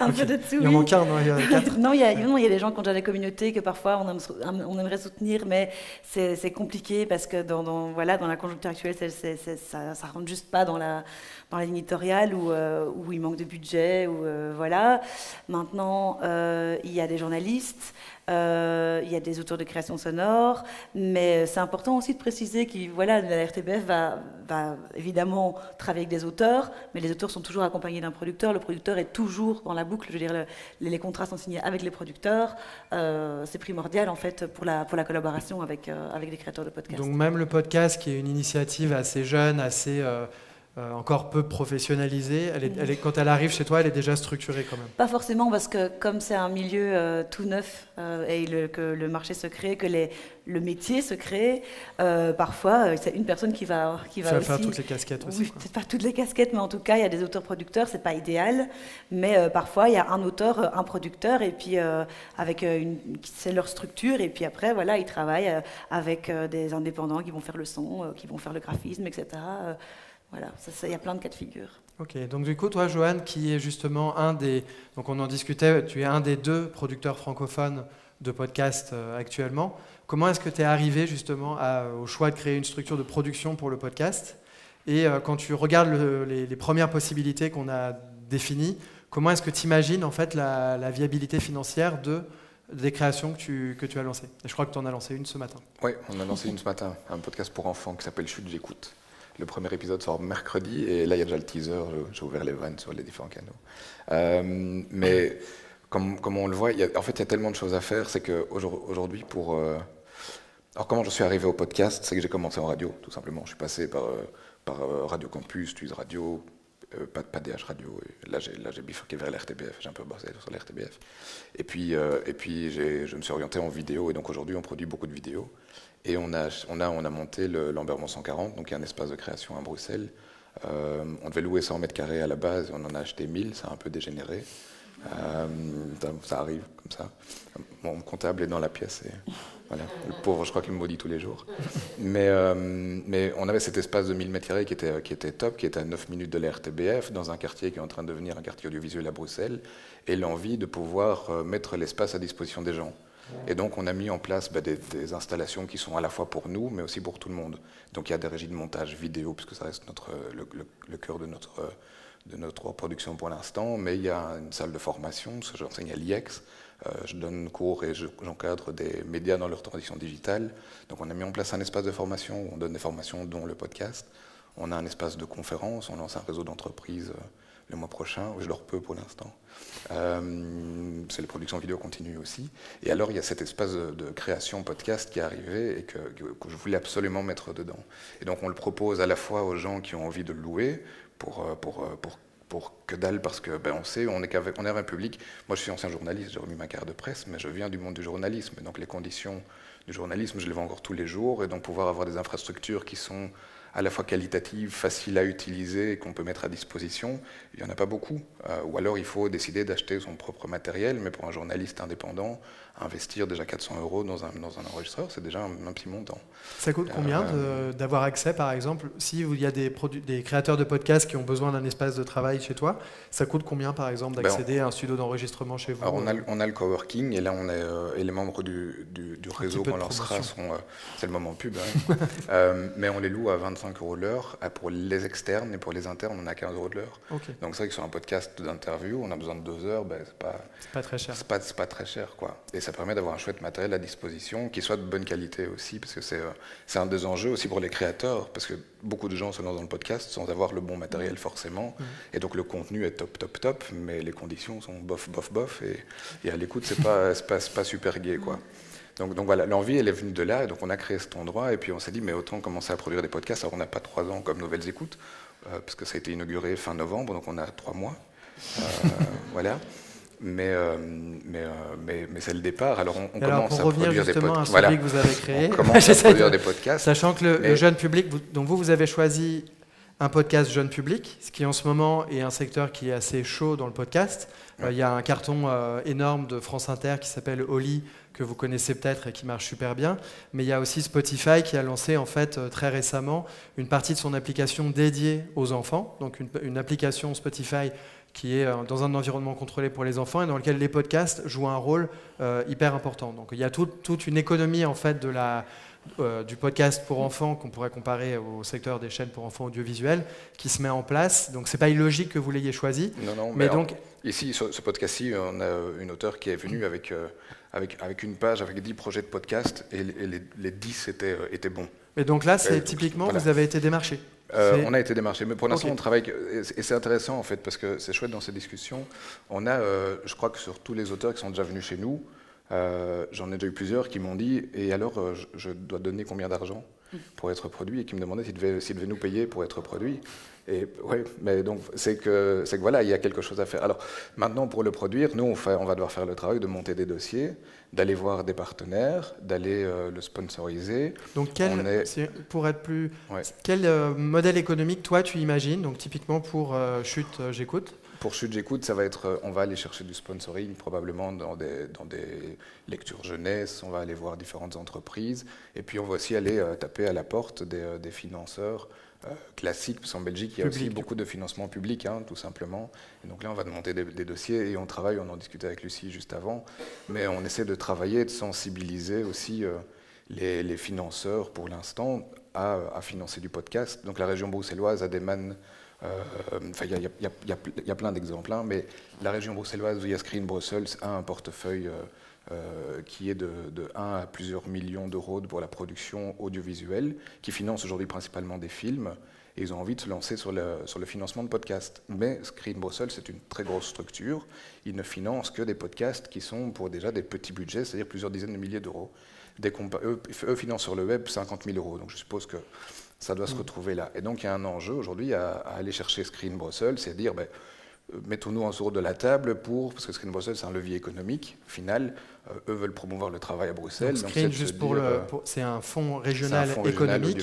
un peu de tout. Il y en manque un, non Il y a quatre. non, il y a, non, il y a des gens qui ont déjà des communautés que parfois on, on aimerait soutenir, mais c'est compliqué parce que dans, voilà, dans la conjoncture actuelle, ça, ça rentre juste pas dans la, dans la ligne éditoriale où, où il manque de budget. Où, voilà. Maintenant, il y a des journalistes, euh, il y a des auteurs de création sonore, mais c'est important aussi de préciser que voilà, la RTBF va, va, évidemment travailler avec des auteurs, mais les auteurs sont toujours accompagnés d'un producteur. Le producteur est toujours dans la boucle. Je veux dire, les, contrats sont signés avec les producteurs. Euh, c'est primordial en fait pour la, pour la collaboration avec, euh, avec des créateurs de podcasts. Donc même le podcast, qui est une initiative assez jeune, assez euh, encore peu professionnalisée. Elle est, quand elle arrive chez toi, elle est déjà structurée quand même. Pas forcément, parce que comme c'est un milieu euh, tout neuf euh, et que le marché se crée, que les, le métier se crée, parfois c'est une personne qui va qui va aussi, faire toutes les casquettes aussi. Oui, pas toutes les casquettes, mais en tout cas il y a des auteurs-producteurs, c'est pas idéal, mais parfois il y a un auteur, un producteur, et puis avec une, c'est leur structure, et puis après voilà ils travaillent avec des indépendants qui vont faire le son, qui vont faire le graphisme, etc. Voilà, il y a plein de cas de figure. Ok, donc du coup, toi, Joanne, qui est justement un des. Donc on en discutait, tu es un des deux producteurs francophones de podcast euh, actuellement. Comment est-ce que tu es arrivé justement au choix de créer une structure de production pour le podcast? Et euh, quand tu regardes les, premières possibilités qu'on a définies, comment est-ce que tu imagines en fait la, viabilité financière de, des créations que tu, que tu as lancées? Et je crois que tu en as lancé une ce matin. Oui, on a lancé une ce matin, un podcast pour enfants qui s'appelle Chute, j'écoute. Le premier épisode sort mercredi et là il y a déjà le teaser, j'ai ouvert les vannes sur les différents canaux. Euh, mais comme, on le voit, en fait il y a tellement de choses à faire, c'est qu'aujourd'hui pour... Euh, alors comment je suis arrivé au podcast C'est que j'ai commencé en radio, tout simplement. Je suis passé par, euh, Radio Campus, Tuz Radio, pas, pas DH Radio. Et là, j'ai bifurqué vers l'RTBF, j'ai un peu bossé sur l'RTBF. Et puis, et puis je me suis orienté en vidéo, et donc aujourd'hui, on produit beaucoup de vidéos. Et on a, on a, on a monté l'Ambermont 140, donc il un espace de création à Bruxelles. Euh, on devait louer 100 mètres carrés à la base, on en a acheté 1000, ça a un peu dégénéré. Euh, ça, arrive comme ça. Mon comptable est dans la pièce et le pauvre, je crois qu'il me maudit tous les jours. Mais, euh, mais on avait cet espace de 1000 mètres carrés qui était, qui était top, qui était à 9 minutes de l'RTBF, dans un quartier qui est en train de devenir un quartier audiovisuel à Bruxelles, et l'envie de pouvoir mettre l'espace à disposition des gens. Et donc, on a mis en place bah, des, installations qui sont à la fois pour nous, mais aussi pour tout le monde. Donc, il y a des régies de montage vidéo, puisque ça reste le, cœur de notre, de notre production pour l'instant. Mais il y a une salle de formation, j'enseigne à l'IEX. Euh, je donne cours et j'encadre des médias dans leur transition digitale. Donc, on a mis en place un espace de formation où on donne des formations, dont le podcast. On a un espace de conférence, on lance un réseau d'entreprises euh, le mois prochain, je dors peu pour l'instant. Euh, c'est les productions vidéo continues aussi. Et alors, il y a cet espace de, création podcast qui est arrivé et que, je voulais absolument mettre dedans. Et donc, on le propose à la fois aux gens qui ont envie de le louer pour, euh, pour, euh, pour pour que dalle, parce que ben, sait, on est, on est un public. Moi, je suis ancien journaliste, j'ai remis ma carte de presse, mais je viens du monde du journalisme. Donc les conditions du journalisme, je les vois encore tous les jours. Et donc pouvoir avoir des infrastructures qui sont à la fois qualitative, facile à utiliser et qu'on peut mettre à disposition, il n'y en a pas beaucoup. Euh, ou alors il faut décider d'acheter son propre matériel, mais pour un journaliste indépendant, investir déjà 400 euros dans un, dans un enregistreur, c'est déjà un, petit montant. Ça coûte combien euh, d'avoir accès, par exemple, si il y a des, des créateurs de podcasts qui ont besoin d'un espace de travail chez toi, ça coûte combien, par exemple, ben, d'accéder à un studio d'enregistrement chez vous alors on, a, on a le coworking, et là, on est, euh, et les membres du, du, réseau qu'on lancera sont... c'est le moment pub, hein. mais on les loue à 25 5 euros l'heure. Euh, pour les externes et pour les internes, on a 15 euros de l'heure. Donc c'est vrai que sur un podcast d'interview, on a besoin de deux heures, ben, c'est pas, pas très cher. C'est pas, pas, très cher. Quoi. Et ça permet d'avoir un chouette matériel à disposition qui soit de bonne qualité aussi, parce que c'est euh, un des enjeux aussi pour les créateurs, parce que beaucoup de gens se lancent dans le podcast sans avoir le bon matériel forcément. Mmh. Et donc le contenu est top, top, top, mais les conditions sont bof, bof, bof. Et, et à l'écoute, c'est pas, pas, pas super gai. Quoi. Donc, donc voilà, l'envie, elle est venue de là, et donc on a créé cet endroit, et puis on s'est dit, mais autant commencer à produire des podcasts. Alors on n'a pas trois ans comme Nouvelles Écoutes, euh, parce que ça a été inauguré fin novembre, donc on a trois mois. Euh, voilà. Mais, euh, mais, mais, mais c'est le départ. Alors on, commence à produire des podcasts. Voilà. que vous avez créé. On commence à produire des podcasts. Sachant que le, jeune public, donc vous, vous avez choisi un podcast jeune public, ce qui en ce moment est un secteur qui est assez chaud dans le podcast. Il y a un carton énorme de France Inter qui s'appelle Oli, que vous connaissez peut-être et qui marche super bien. Mais il y a aussi Spotify qui a lancé en fait euh, très récemment une partie de son application dédiée aux enfants, donc une, application Spotify qui est euh, dans un environnement contrôlé pour les enfants et dans lequel les podcasts jouent un rôle euh, hyper important. Donc il y a toute une économie en fait de la, du podcast pour enfants qu'on pourrait comparer au secteur des chaînes pour enfants audiovisuels qui se met en place. Donc c'est pas illogique que vous l'ayez choisi. Non, non, mais, donc ici, ce, ce podcast-ci, on a une auteure qui est venue avec avec, avec une page, avec 10 projets de podcast, et, les, les, 10 étaient, euh, étaient bons. Et donc là, c'est typiquement, vous avez été démarché euh, on a été démarché, mais pour l'instant on travaille, et c'est intéressant en fait, parce que c'est chouette dans ces discussions. On a, euh, je crois que sur tous les auteurs qui sont déjà venus chez nous, j'en ai déjà eu plusieurs qui m'ont dit, et alors je, dois donner combien d'argent pour être produit, et qui me demandaient s'ils devaient, devaient, nous payer pour être produit. Et ouais, mais donc c'est que c'est que voilà, il y a quelque chose à faire. Alors maintenant pour le produire, nous on, fait, on va devoir faire le travail de monter des dossiers, d'aller voir des partenaires, d'aller euh, le sponsoriser. Donc quel, pour être plus, quel euh, modèle économique toi tu imagines? Donc typiquement pour euh, Chute, j'écoute. Pour Chute, j'écoute, ça va être, on va aller chercher du sponsoring probablement dans des, dans des lectures jeunesse, on va aller voir différentes entreprises, et puis on va aussi aller taper à la porte des, des financeurs classique, parce qu'en Belgique, il y a aussi beaucoup de financement public, hein, tout simplement. Et donc là, on va demander des, dossiers et on travaille, on en discutait avec Lucie juste avant, mais on essaie de travailler, de sensibiliser aussi euh, les, financeurs pour l'instant à, financer du podcast. Donc la région bruxelloise a des man. Enfin, il y, a plein d'exemples, hein, mais la région bruxelloise, via Screen Brussels, a un portefeuille euh, euh, qui est de, 1 à plusieurs millions d'euros pour la production audiovisuelle, qui finance aujourd'hui principalement des films. Et ils ont envie de se lancer sur le, sur le financement de podcasts. Mais Screen Brussels, c'est une très grosse structure. Ils ne financent que des podcasts qui sont pour déjà des petits budgets, c'est-à-dire plusieurs dizaines de milliers d'euros. Eux, eux, financent sur le web 50 000 euros. Donc je suppose que ça doit se mm. retrouver là. Et donc il y a un enjeu aujourd'hui à, aller chercher Screen Brussels, c'est dire, ben, mettons-nous en sourd de la table pour, parce que Screen Brussels c'est un levier économique final, euh, eux veulent promouvoir le travail à Bruxelles. Donc, Screen, juste pour le, euh, c'est un fonds régional économique.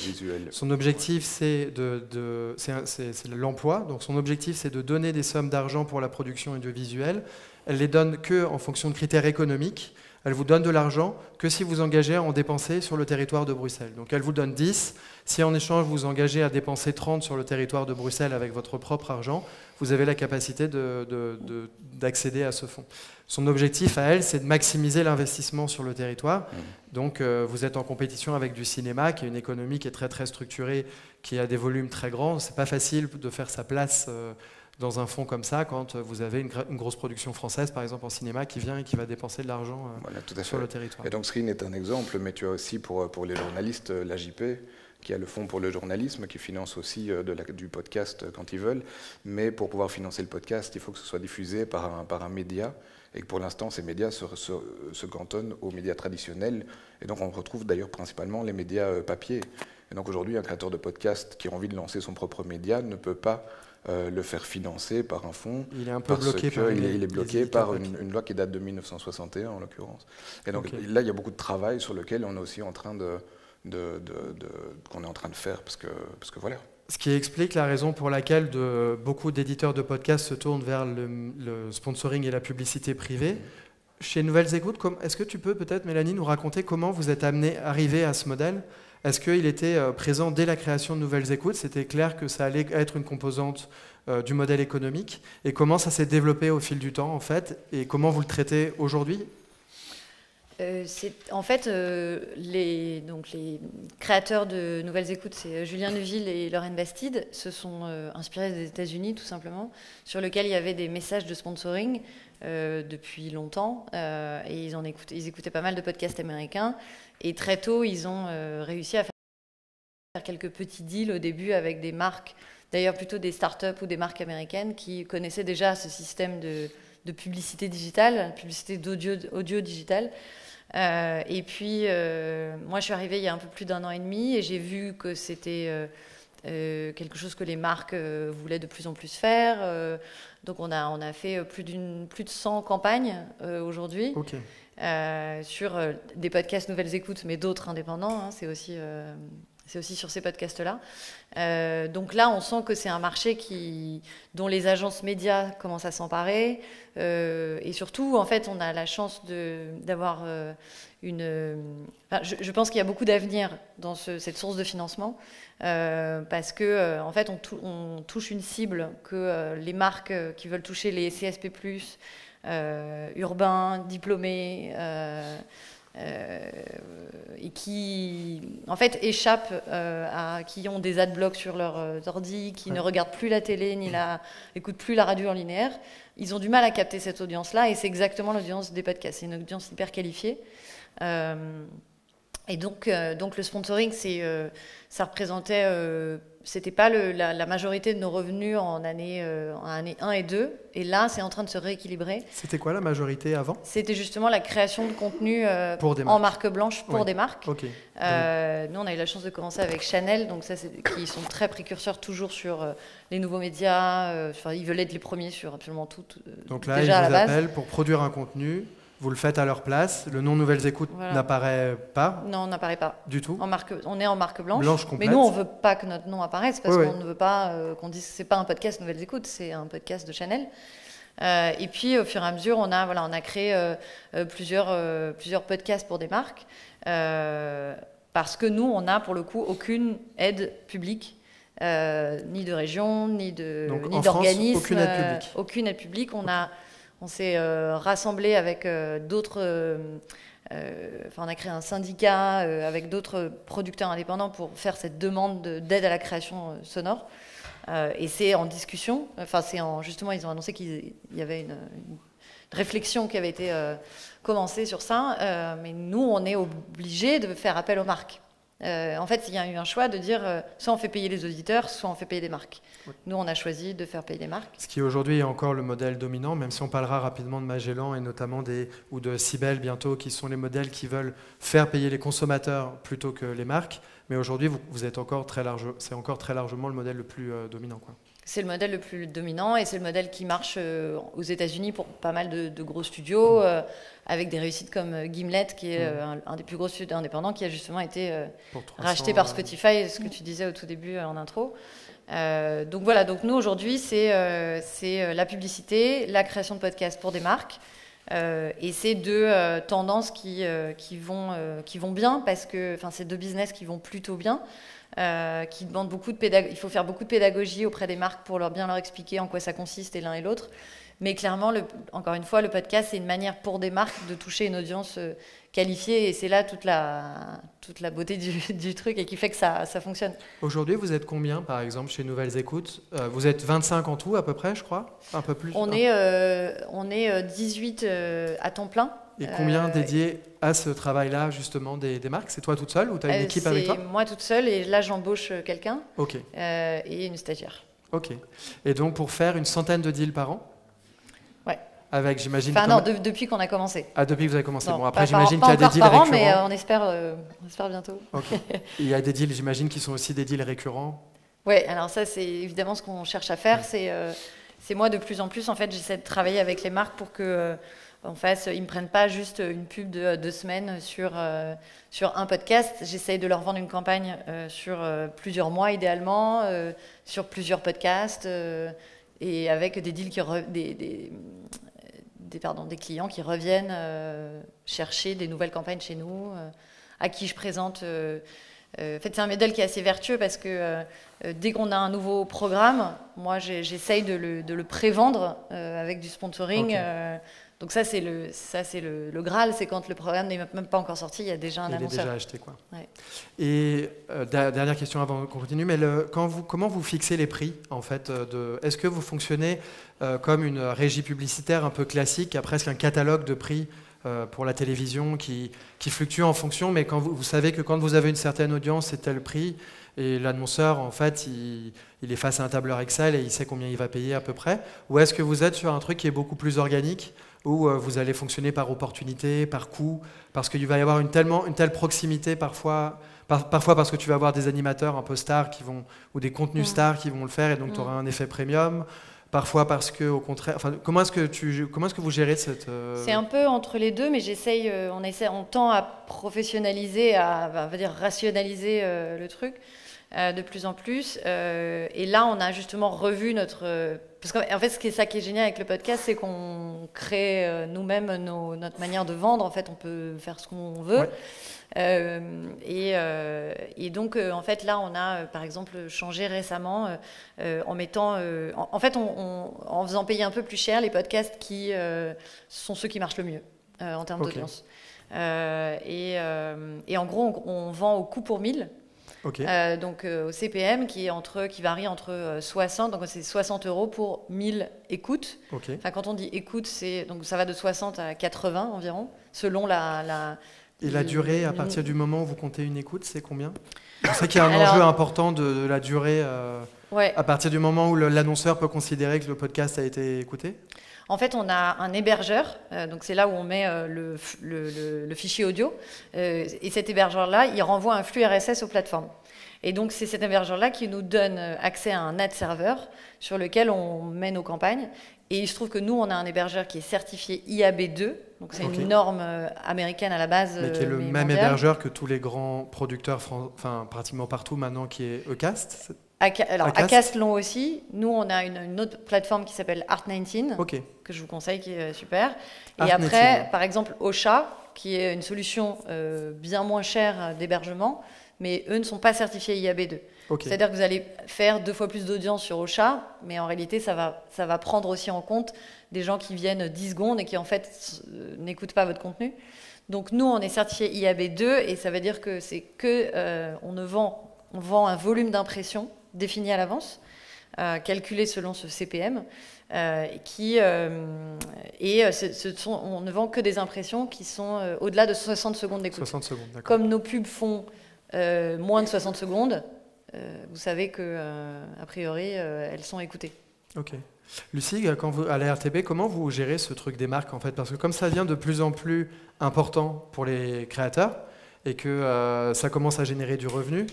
son objectif c'est de, de c'est l'emploi, donc son objectif c'est de donner des sommes d'argent pour la production audiovisuelle. Elle les donne que en fonction de critères économiques. Elle vous donne de l'argent que si vous engagez à en dépenser sur le territoire de Bruxelles. Donc elle vous donne 10. Si en échange vous engagez à dépenser 30 sur le territoire de Bruxelles avec votre propre argent, vous avez la capacité d'accéder à ce fonds. Son objectif à elle, c'est de maximiser l'investissement sur le territoire. Mmh. Donc euh, vous êtes en compétition avec du cinéma, qui est une économie qui est très très structurée, qui a des volumes très grands. C'est pas facile de faire sa place euh, dans un fonds comme ça quand vous avez une, grosse production française, par exemple en cinéma, qui vient et qui va dépenser de l'argent euh, sur le territoire. Et donc Screen est un exemple, mais tu as aussi pour, pour les journalistes l'AJP qui a le fonds pour le journalisme, qui finance aussi euh, de la, du podcast euh, quand ils veulent. Mais pour pouvoir financer le podcast, il faut que ce soit diffusé par un, par un média. Et que pour l'instant, ces médias se, se, cantonnent aux médias traditionnels. Et donc, on retrouve d'ailleurs principalement les médias euh, papier. Et donc aujourd'hui, un créateur de podcast qui a envie de lancer son propre média ne peut pas euh, le faire financer par un fonds. Il est un peu bloqué par, il, est, bloqué par une, loi qui date de 1961 en l'occurrence. Et donc là, il y a beaucoup de travail sur lequel on est aussi en train de, de, qu'on est en train de faire parce que, parce que voilà. Ce qui explique la raison pour laquelle de, beaucoup d'éditeurs de podcasts se tournent vers le, sponsoring et la publicité privée. Chez Nouvelles Écoutes, est-ce que tu peux peut-être, Mélanie, nous raconter comment vous êtes amené, arrivé à ce modèle? Est-ce qu'il était euh, présent dès la création de Nouvelles Écoutes? C'était clair que ça allait être une composante euh, du modèle économique. Et comment ça s'est développé au fil du temps, en fait? Et comment vous le traitez aujourd'hui? Euh, en fait, les, créateurs de Nouvelles Écoutes, c'est Julien Neuville et Lorraine Bastide, se sont inspirés des États-Unis, tout simplement, sur lequel il y avait des messages de sponsoring depuis longtemps. et ils, en écoutaient, pas mal de podcasts américains. Et très tôt, ils ont euh, réussi à faire quelques petits deals au début avec des marques, d'ailleurs plutôt des startups ou des marques américaines qui connaissaient déjà ce système de, publicité digitale, publicité d'audio audio digital. Euh, et puis, euh, moi, je suis arrivée il y a un peu plus d'un an et demi et j'ai vu que c'était quelque chose que les marques voulaient de plus en plus faire. Donc, on a, on a fait plus, plus de 100 campagnes aujourd'hui. OK. Euh, sur euh, des podcasts Nouvelles Écoutes, mais d'autres indépendants. Hein, c'est aussi, euh, c'est aussi sur ces podcasts-là. donc là, on sent que c'est un marché qui, dont les agences médias commencent à s'emparer. et surtout, en fait, on a la chance d'avoir une. je, pense qu'il y a beaucoup d'avenir dans cette source de financement. parce que en fait on, touche une cible que les marques qui veulent toucher les CSP+, euh, urbains, diplômés, euh, euh, qui, en fait, échappent à, qui ont des adblocks sur leur ordi, qui ne regardent plus la télé ni la, écoutent plus la radio en linéaire. Ils ont du mal à capter cette audience-là, et c'est exactement l'audience des podcasts. C'est une audience hyper qualifiée. Et donc, donc le sponsoring, c'est, ça représentait c'était pas la, majorité de nos revenus en année, euh, en année 1 et 2. Et là, c'est en train de se rééquilibrer. C'était quoi la majorité avant? C'était justement la création de contenu euh, en marque blanche pour des marques. Euh, nous, on a eu la chance de commencer avec Chanel, donc ça, qui sont très précurseurs toujours sur les nouveaux médias. Ils veulent être les premiers sur absolument tout. donc là, ils vous appellent pour produire un contenu vous le faites à leur place. Le nom Nouvelles Écoutes n'apparaît pas Non, on n'apparaît pas. Du tout en marque, On est en marque blanche. Blanche complète. Mais nous, on ne veut pas que notre nom apparaisse parce qu'on ne veut pas euh, qu'on dise que ce n'est pas un podcast Nouvelles Écoutes, c'est un podcast de Chanel. Euh, et puis, au fur et à mesure, on a, voilà, on a créé euh, plusieurs, plusieurs podcasts pour des marques parce que nous, on n'a pour le coup aucune aide publique. ni de région, ni d'organisme. Aucune aide publique. aucune aide publique. On a on s'est euh, rassemblé avec euh, d'autres. Euh, enfin, on a créé un syndicat avec d'autres producteurs indépendants pour faire cette demande d'aide à la création sonore. et c'est en discussion. Enfin, c'est en justement, ils ont annoncé qu'il y avait une, réflexion qui avait été commencée sur ça. mais nous, on est obligé de faire appel aux marques. Euh, en fait, il y a eu un choix de dire euh, soit on fait payer les auditeurs, soit on fait payer des marques. Nous, on a choisi de faire payer des marques. Ce qui aujourd'hui est encore le modèle dominant, même si on parlera rapidement de Magellan et notamment des, ou de Cybelle bientôt, qui sont les modèles qui veulent faire payer les consommateurs plutôt que les marques. Mais aujourd'hui, vous, êtes encore très large, c'est encore très largement le modèle le plus euh, dominant. Quoi. C'est le modèle le plus dominant et c'est le modèle qui marche aux États-Unis pour pas mal de, gros studios, mm. Euh, avec des réussites comme euh, Gimlet, qui est mm. un, des plus gros studios indépendants, qui a justement été racheté par Spotify, ce que tu disais au tout début en intro. donc voilà, donc nous aujourd'hui, c'est la publicité, la création de podcasts pour des marques. et c'est deux tendances qui, qui, vont, qui vont bien, parce que, enfin, c'est deux business qui vont plutôt bien. Euh, qui demande beaucoup de pédagogie. Il faut faire beaucoup de pédagogie auprès des marques pour leur bien leur expliquer en quoi ça consiste et l'un et l'autre. Mais clairement, le, encore une fois, le podcast, c'est une manière pour des marques de toucher une audience euh, qualifiée et c'est là toute la, toute la beauté du, du, truc et qui fait que ça, ça fonctionne. Aujourd'hui, vous êtes combien, par exemple, chez Nouvelles Écoutes euh, Vous êtes 25 en tout, à peu près, je crois Un peu plus On, est, on est 18 à temps plein. Et combien euh, dédié à ce travail-là, justement, des, marques? C'est toi toute seule ou tu as une euh, équipe avec toi? C'est moi toute seule et là j'embauche euh, quelqu'un Ok. et une stagiaire. Ok. Et donc pour faire une centaine de deals par an? Avec, j'imagine. Enfin, non, de- depuis qu'on a commencé. Ah, depuis que vous avez commencé. Non, bon, après, j'imagine qu'il y a des deals par an, récurrents. mais euh, on espère, euh, on espère bientôt. Ok. Il y a des deals, j'imagine, qui sont aussi des deals récurrents. Ouais, alors ça, c'est évidemment ce qu'on cherche à faire. C'est euh, c'est moi, de plus en plus, en fait, j'essaie de travailler avec les marques pour que, en fait, ils ne me prennent pas juste une pub de deux semaines sur, sur un podcast. J'essaie de leur vendre une campagne sur plusieurs mois, idéalement, sur plusieurs podcasts, et avec des deals qui re- des, des, des, pardon, des clients qui reviennent euh, chercher des nouvelles campagnes chez nous, euh, à qui je présente. euh, en fait, c'est un modèle qui est assez vertueux parce que dès qu'on a un nouveau programme, moi j'essaye de le, de le prévendre avec du sponsoring. Donc ça c'est le ça c'est le, le graal, c'est quand le programme n'est même pas encore sorti, il y a déjà un Il est annonceur. déjà acheté, quoi. Ouais. Et euh, dernière question avant qu'on continue, mais le- quand vous, comment vous fixez les prix en fait euh, de, Est-ce que vous fonctionnez euh, comme une régie publicitaire un peu classique, à presque un catalogue de prix euh, pour la télévision qui, qui fluctue en fonction, mais quand vous, vous savez que quand vous avez une certaine audience, c'est tel prix, et l'annonceur en fait il, il est face à un tableur Excel et il sait combien il va payer à peu près Ou est-ce que vous êtes sur un truc qui est beaucoup plus organique où euh, vous allez fonctionner par opportunité, par coût, parce qu'il va y avoir une, tellement, une telle proximité parfois, par- parfois parce que tu vas avoir des animateurs un peu stars qui vont, ou des contenus Mm. stars qui vont le faire et donc Mm. tu auras un effet premium. Parfois parce que au contraire, enfin, comment est-ce que tu, comment est-ce que vous gérez cette euh, C'est un peu entre les deux, mais j'essaye, euh, on essaie, on tend à professionnaliser, à, on va dire rationaliser le truc de plus en plus. Et là, on a justement revu notre, parce qu'en fait, ce qui est ça qui est génial avec le podcast, c'est qu'on crée euh, nous-mêmes notre manière de vendre. En fait, on peut faire ce qu'on veut. Ouais. Euh, et, euh, et donc, euh, en fait, là, on a, par exemple, changé récemment en mettant, en, en fait, on, on- en faisant payer un peu plus cher les podcasts qui sont ceux qui marchent le mieux en termes d'audience. Et, et en gros, on, on vend au coût pour 1000, Euh, donc euh, au CPM qui, est entre, qui varie entre euh, 60, donc c'est 60 euros pour 1000 écoutes. Enfin, quand on dit écoute, donc ça va de 60 à 80 environ, selon la. la Et la durée à partir du moment où vous comptez une écoute, c'est combien? C'est ça qu'il y a un Alors- enjeu important de, de la durée. euh, Ouais. à partir du moment où l'annonceur peut considérer que le podcast a été écouté? En fait, on a un hébergeur, euh, donc c'est là où on met euh, le, f- le- le- le fichier audio, euh, et cet hébergeur-là, il renvoie un flux RSS aux plateformes. Et donc c'est cet hébergeur-là qui nous donne accès à un ad serveur sur lequel on met nos campagnes. Et il se trouve que nous, on a un hébergeur qui est certifié IAB2, donc c'est une norme américaine à la base. Mais qui est le même mondiale. hébergeur que tous les grands producteurs, enfin pratiquement partout maintenant, qui est Ecast. Alors. Acast l'ont aussi. Nous, on a une, une autre plateforme qui s'appelle Art19, Ok, que je vous conseille, qui est super. Et Art19. après, par exemple, Ocha, qui est une solution euh, bien moins chère d'hébergement, mais eux ne sont pas certifiés IAB2. ok. C'est-à-dire que vous allez faire deux fois plus d'audience sur Ocha, mais en réalité, ça va, ça va prendre aussi en compte des gens qui viennent 10 secondes et qui, en fait, euh, n'écoutent pas votre contenu. Donc, nous, on est certifié IAB2 et ça veut dire que c'est que euh, on ne vend, on vend un volume d'impression défini à l'avance, euh, calculé selon ce CPM, euh, qui euh, et euh, ce, sont, on ne vend que des impressions qui sont au-delà de 60 secondes d'écoute. 60 secondes, d'accord. Comme nos pubs font moins de 60 secondes, vous savez que a priori elles sont écoutées. Ok. Lucie, quand vous, à la RTB, comment vous gérez ce truc des marques en fait? Parce que comme ça devient de plus en plus important pour les créateurs et que euh, ça commence à générer du revenu,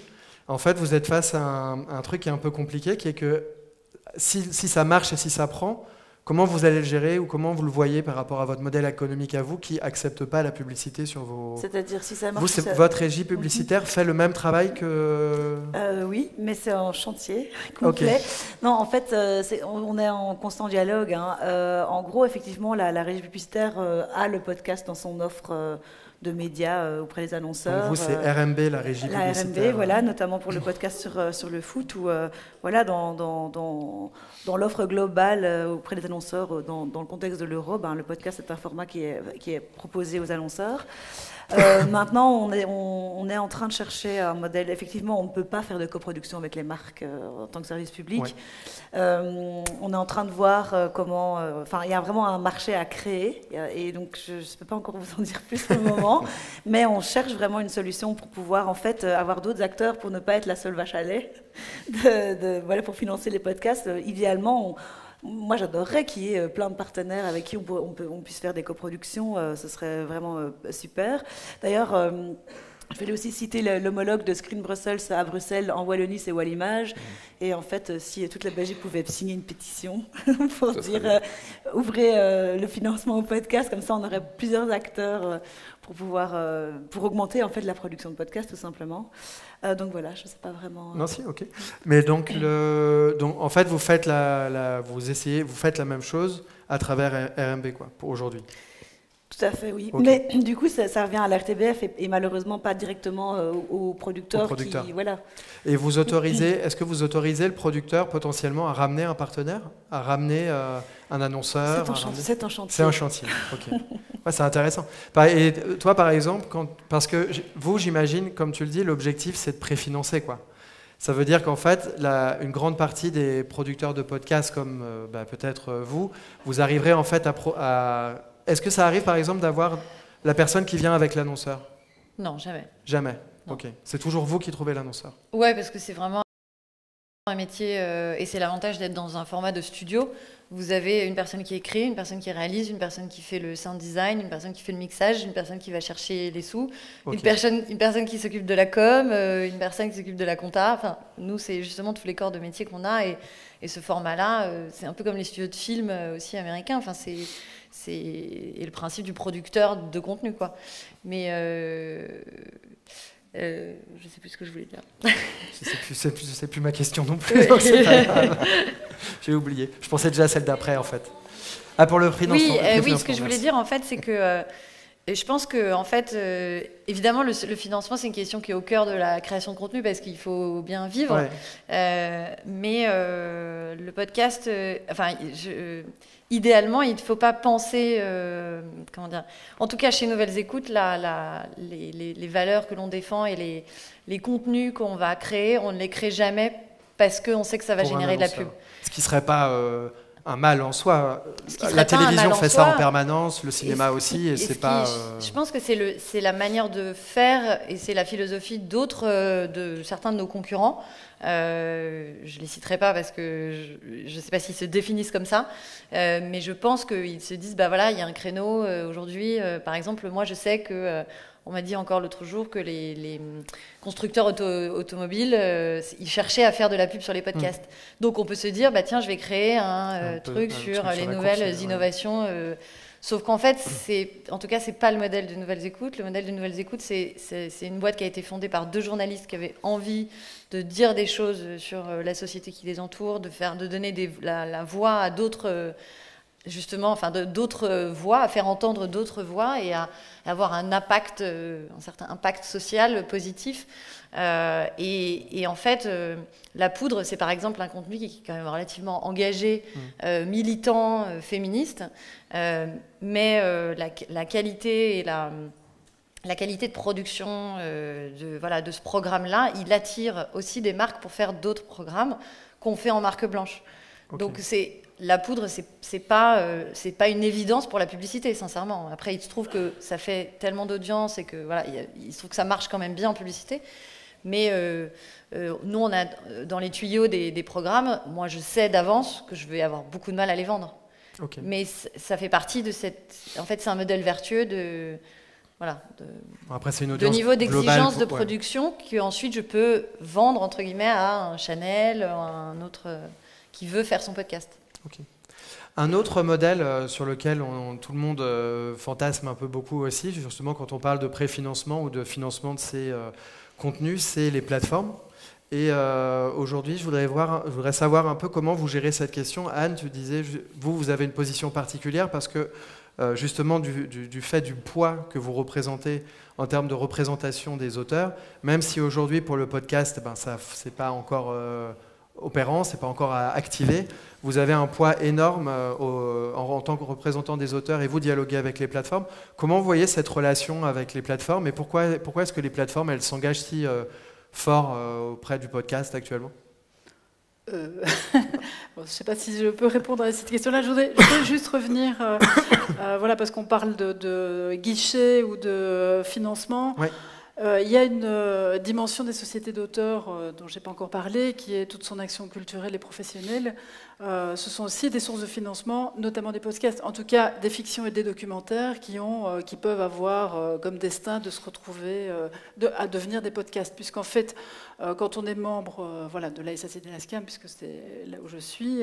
en fait, vous êtes face à un, un truc qui est un peu compliqué, qui est que si, si ça marche et si ça prend, comment vous allez le gérer ou comment vous le voyez par rapport à votre modèle économique à vous qui accepte pas la publicité sur vos... C'est-à-dire si ça marche. Vous, ça- votre régie publicitaire fait le même travail que... Euh, oui, mais c'est en chantier complet. Non, en fait, euh, on est en constant dialogue. hein. Euh, en gros, effectivement, la, la régie publicitaire a le podcast dans son offre de médias euh, auprès des annonceurs. Donc vous, c'est euh, RMB, la régie la publicitaire. RMB, voilà, notamment pour le podcast sur, euh, sur le foot, ou voilà, dans, dans, dans, dans l'offre globale auprès des annonceurs, dans, dans le contexte de l'euro, ben, le podcast est un format qui est, qui est proposé aux annonceurs. Euh, maintenant, on est, on, on est en train de chercher un modèle. Effectivement, on ne peut pas faire de coproduction avec les marques euh, en tant que service public. Ouais. Euh, on est en train de voir comment. Enfin, il y a vraiment un marché à créer, et donc je ne peux pas encore vous en dire plus pour le moment, mais on cherche vraiment une solution pour pouvoir en fait avoir d'autres acteurs pour ne pas être la seule vache à lait, de, de- voilà, pour financer les podcasts. Idéalement, on- moi, j'adorerais qu'il y ait plein de partenaires avec qui on, peut, on, puisse faire des coproductions. ce serait vraiment super. D'ailleurs, je vais aussi citer l'homologue de Screen Brussels à Bruxelles, en Wallonie, c'est Wallimage. Et en fait, si toute la Belgique pouvait signer une pétition pour dire euh, ouvrez euh, le financement au podcast, comme ça on aurait plusieurs acteurs euh, pour pouvoir pour augmenter en fait la production de podcasts tout simplement. donc voilà, je sais pas vraiment. Non, si, ok. Mais donc, le, donc en fait, vous faites la, vous essayez, vous faites la même chose à travers RMB quoi pour aujourd'hui. Tout à fait, oui. Mais du coup, ça, revient à l'RTBF et, malheureusement pas directement euh, aux producteurs. Qui, voilà. Et vous autorisez, est-ce que vous autorisez le producteur potentiellement à ramener un partenaire, à ramener euh, un annonceur C'est un, chantier. C'est un chantier. ok. c'est intéressant. Et toi, par exemple, quand, parce que vous, j'imagine, comme tu le dis, l'objectif c'est de préfinancer, quoi. Ça veut dire qu'en fait, la, une grande partie des producteurs de podcasts comme euh, bah, peut-être vous, vous arriverez en fait à, à est-ce que ça arrive par exemple d'avoir la personne qui vient avec l'annonceur? Non, jamais. Jamais? Ok. C'est toujours vous qui trouvez l'annonceur? Ouais, parce que c'est vraiment un métier euh, et c'est l'avantage d'être dans un format de studio. Vous avez une personne qui écrit, une personne qui réalise, une personne qui fait le sound design, une personne qui fait le mixage, une personne qui va chercher les sous, une, personne, une personne qui s'occupe de la com, euh, une personne qui s'occupe de la compta. Enfin, nous, c'est justement tous les corps de métier qu'on a et, et ce format-là, euh, c'est un peu comme les studios de films aussi américains. Enfin, c'est c'est le principe du producteur de contenu, quoi. Mais euh, euh, je sais plus ce que je voulais dire. je sais plus, sais plus, sais plus ma question non plus. J'ai oublié. Je pensais déjà à celle d'après, en fait. Ah, pour le prix Oui, euh, oui ce que je voulais dire, en fait, c'est que euh, je pense que, en fait, évidemment, le, financement, c'est une question qui est au cœur de la création de contenu parce qu'il faut bien vivre. mais le podcast, enfin, je idéalement, il ne faut pas penser, euh, comment dire, en tout cas chez Nouvelles Écoutes, la, les, valeurs que l'on défend et les, contenus qu'on va créer, on ne les crée jamais parce qu'on sait que ça va générer de la pub. Ce qui ne serait pas euh, un mal en soi. La télévision fait ça en permanence, le cinéma aussi, et, c'est pas. Euh, je pense que c'est la manière de faire et c'est la philosophie d'autres, de certains de nos concurrents. Euh, je ne les citerai pas parce que je ne sais pas s'ils se définissent comme ça, euh, mais je pense qu'ils se disent, bah voilà, il y a un créneau euh, aujourd'hui. par exemple, moi, je sais que on m'a dit encore l'autre jour que les, constructeurs automobiles, ils cherchaient à faire de la pub sur les podcasts. Mm. Donc on peut se dire, bah tiens, je vais créer un, truc, sur les nouvelles innovations. Sauf qu'en fait, c'est, en tout cas, c'est pas le modèle de Nouvelles Écoutes. Le modèle de Nouvelles Écoutes, c'est, une boîte qui a été fondée par deux journalistes qui avaient envie de dire des choses sur euh, la société qui les entoure, de faire, de donner la, voix à d'autres, euh, justement, enfin, d'autres voix, à faire entendre d'autres voix et à, avoir un impact, euh, un certain impact social positif. et, en fait, la poudre, c'est par exemple un contenu qui est quand même relativement engagé, mmh. militant, féministe. Euh, mais euh, la, qualité et la, la qualité de production euh, de, voilà, de ce programme-là, il attire aussi des marques pour faire d'autres programmes qu'on fait en marque blanche. Donc c'est la poudre, c'est n'est pas c'est pas une évidence pour la publicité, sincèrement. Après, il se trouve que ça fait tellement d'audience et que voilà, il, se trouve que ça marche quand même bien en publicité. Mais nous, on a dans les tuyaux des, des programmes, moi, je sais d'avance que je vais avoir beaucoup de mal à les vendre. Mais ça fait partie de cette. En fait, c'est un modèle vertueux de. Voilà. De, Après, c'est une de niveau d'exigence de production que ensuite je peux vendre entre guillemets à un Chanel, à un autre euh, qui veut faire son podcast. Un autre modèle euh, sur lequel tout le monde euh, fantasme un peu beaucoup aussi, justement quand on parle de préfinancement ou de financement de ces contenus, c'est les plateformes. Et euh, aujourd'hui, je voudrais, je voudrais savoir un peu comment vous gérez cette question. Anne, tu disais, vous, vous avez une position particulière parce que euh, justement du, fait du poids que vous représentez en termes de représentation des auteurs, même si aujourd'hui pour le podcast, ben, ça c'est pas encore euh, opérant, c'est pas encore activé, vous avez un poids énorme en, en, tant que représentant des auteurs et vous dialoguez avec les plateformes. Comment vous voyez cette relation avec les plateformes et pourquoi, pourquoi est-ce que les plateformes elles s'engagent si fort euh, auprès du podcast actuellement? Euh, je ne sais pas si je peux répondre à cette question-là. Je voudrais, juste revenir, euh, voilà, parce qu'on parle de, de, guichet ou de financement. Il y a une dimension des sociétés d'auteurs dont je n'ai pas encore parlé, qui est toute son action culturelle et professionnelle. Euh, ce sont aussi des sources de financement, notamment des podcasts, en tout cas des fictions et des documentaires qui, euh, peuvent avoir euh, comme destin de se retrouver, à devenir des podcasts. Puisqu'en fait, quand on est membre voilà, de l'ASACD l'ASCAM, puisque c'est là où je suis,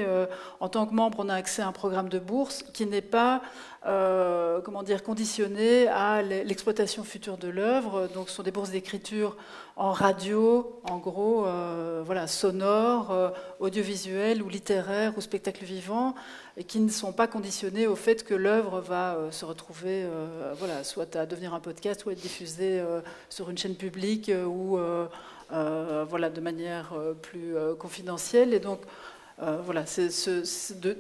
en tant que membre, on a accès à un programme de bourse qui n'est pas comment dire, conditionné à l'exploitation future de l'œuvre. Donc ce sont des bourses d'écriture en radio, en gros, voilà, sonore, audiovisuel ou littéraire ou spectacles vivants et qui ne sont pas conditionnés au fait que l'œuvre va euh, se retrouver, euh, voilà, soit à devenir un podcast ou être diffusée euh, sur une chaîne publique ou voilà, de manière plus confidentielle. Et donc, voilà,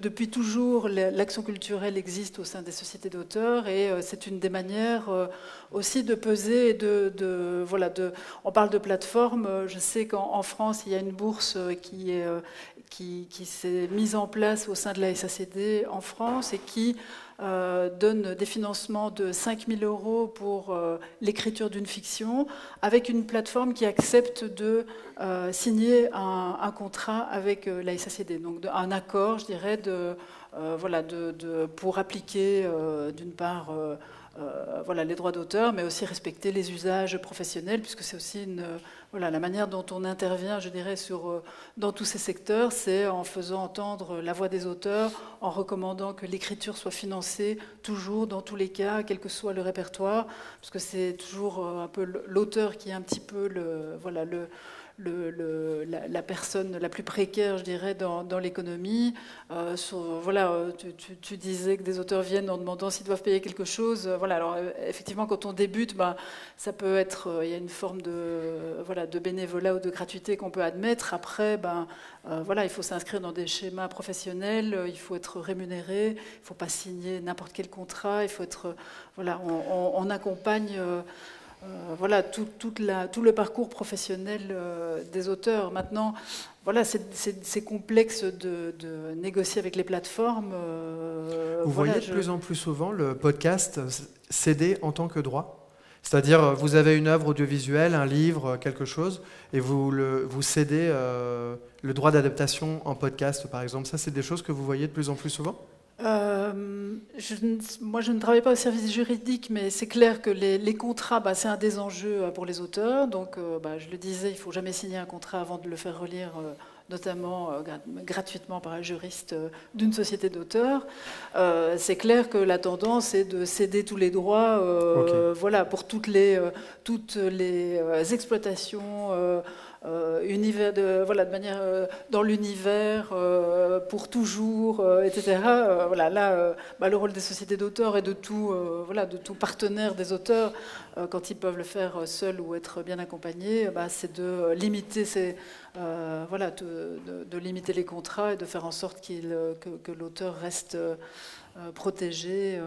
depuis toujours, l'action culturelle existe au sein des sociétés d'auteurs et c'est une des manières aussi de peser de, voilà, on parle de plateforme. Je sais qu'en France, il y a une bourse qui est qui, s'est mise en place au sein de la SACD en France et qui euh, donne des financements de 5 000 euros pour euh, l'écriture d'une fiction, avec une plateforme qui accepte de euh, signer un, contrat avec la SACD, donc un accord, je dirais, de, voilà, de, pour appliquer d'une part euh, voilà, les droits d'auteur, mais aussi respecter les usages professionnels, puisque c'est aussi voilà, la manière dont on intervient, je dirais, sur, euh, dans tous ces secteurs, c'est en faisant entendre la voix des auteurs, en recommandant que l'écriture soit financée toujours, dans tous les cas, quel que soit le répertoire, parce que c'est toujours euh, un peu l'auteur qui est un petit peu le, voilà, le, la, personne la plus précaire, je dirais, dans, l'économie. Euh, voilà, euh, tu, disais que des auteurs viennent en demandant s'ils doivent payer quelque chose. Euh, voilà, alors effectivement, quand on débute, bah, ça peut être, il y a une forme de, voilà, de bénévolat ou de gratuité qu'on peut admettre. Après, ben, voilà, il faut s'inscrire dans des schémas professionnels, il faut être rémunéré, il ne faut pas signer n'importe quel contrat, il faut être, voilà, on, accompagne. Voilà, tout, le parcours professionnel euh, des auteurs. Maintenant, voilà, c'est complexe de, négocier avec les plateformes. Euh, vous voyez de plus en plus souvent le podcast cédé en tant que droit? C'est-à-dire, vous avez une œuvre audiovisuelle, un livre, quelque chose, et vous, vous cédez le droit d'adaptation en podcast, par exemple. Ça, c'est des choses que vous voyez de plus en plus souvent? Euh, je, moi, je ne travaille pas au service juridique, mais c'est clair que les, contrats, bah, c'est un des enjeux euh, pour les auteurs. Donc, euh, bah, je le disais, il faut jamais signer un contrat avant de le faire relire, notamment gratuitement par un juriste d'une société d'auteurs. c'est clair que la tendance est de céder tous les droits, voilà, pour toutes les, toutes les exploitations. Euh, univers voilà, de manière euh, dans l'univers, euh, pour toujours, etc. voilà, là, bah, le rôle des sociétés d'auteurs et de tout, voilà, de tout partenaire des auteurs, quand ils peuvent le faire seuls ou être bien accompagnés, bah, c'est de limiter ces, voilà, de, limiter les contrats et de faire en sorte qu'il, que l'auteur reste protégé.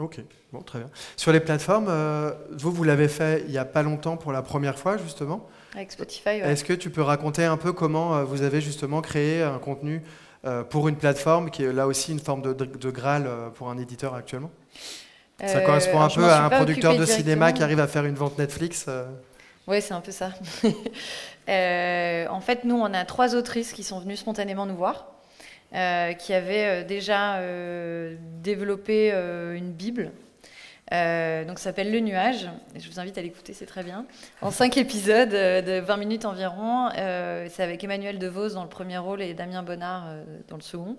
Ok, bon, très bien. Sur les plateformes, euh, vous, vous l'avez fait il n'y a pas longtemps pour la première fois, justement. Avec Spotify, Est-ce que tu peux raconter un peu comment euh, vous avez justement créé un contenu euh, pour une plateforme qui est là aussi une forme de, de Graal pour un éditeur actuellement? Ça correspond un peu à un producteur de cinéma qui arrive à faire une vente Netflix Oui, c'est un peu ça. en fait, nous, on a trois autrices qui sont venues spontanément nous voir. Euh, qui avait euh, déjà euh, développé une Bible. donc ça s'appelle Le Nuage. Je vous invite à l'écouter, c'est très bien. En cinq épisodes de 20 minutes environ. c'est avec Emmanuel DeVos dans le premier rôle et Damien Bonnard dans le second.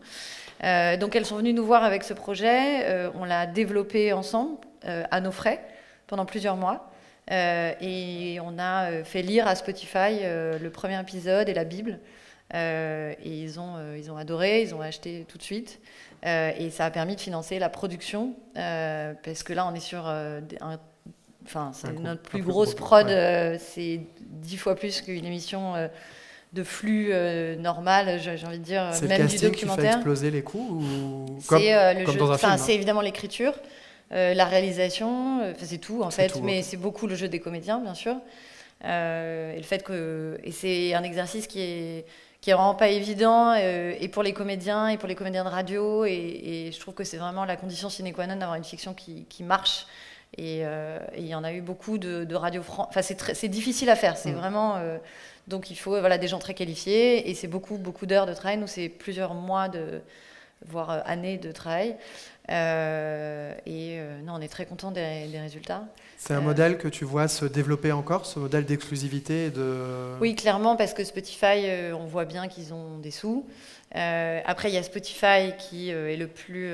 donc elles sont venues nous voir avec ce projet. on l'a développé ensemble, à nos frais, pendant plusieurs mois. et on a fait lire à Spotify le premier épisode et la Bible. Euh, et ils ont, euh, ils ont adoré, ils ont acheté tout de suite. Euh, et ça a permis de financer la production, parce que là, on est sur enfin, c'est notre plus grosse prod, c'est dix fois plus qu'une émission de flux normal, j'ai envie de dire, même du documentaire. Qui fait exploser les coûts C'est évidemment l'écriture, la réalisation, c'est tout en fait, mais c'est beaucoup le jeu des comédiens, bien sûr. et le fait que et c'est un exercice qui est qui est vraiment pas évident, euh, et pour les comédiens, et pour les comédiens de radio, et, je trouve que c'est vraiment la condition sine qua non d'avoir une fiction qui, qui marche Et il y en a eu beaucoup de, de radio France. Enfin, c'est difficile à faire. C'est mm. vraiment. donc, il faut voilà, des gens très qualifiés. Et c'est beaucoup, beaucoup d'heures de travail. Nous, c'est plusieurs mois, de, voire années de travail. Euh, et euh, non, on est très content des, résultats. C'est un euh, modèle que tu vois se développer encore, ce modèle d'exclusivité de... Oui, clairement, parce que Spotify, on voit bien qu'ils ont des sous. après, il y a Spotify qui est le plus...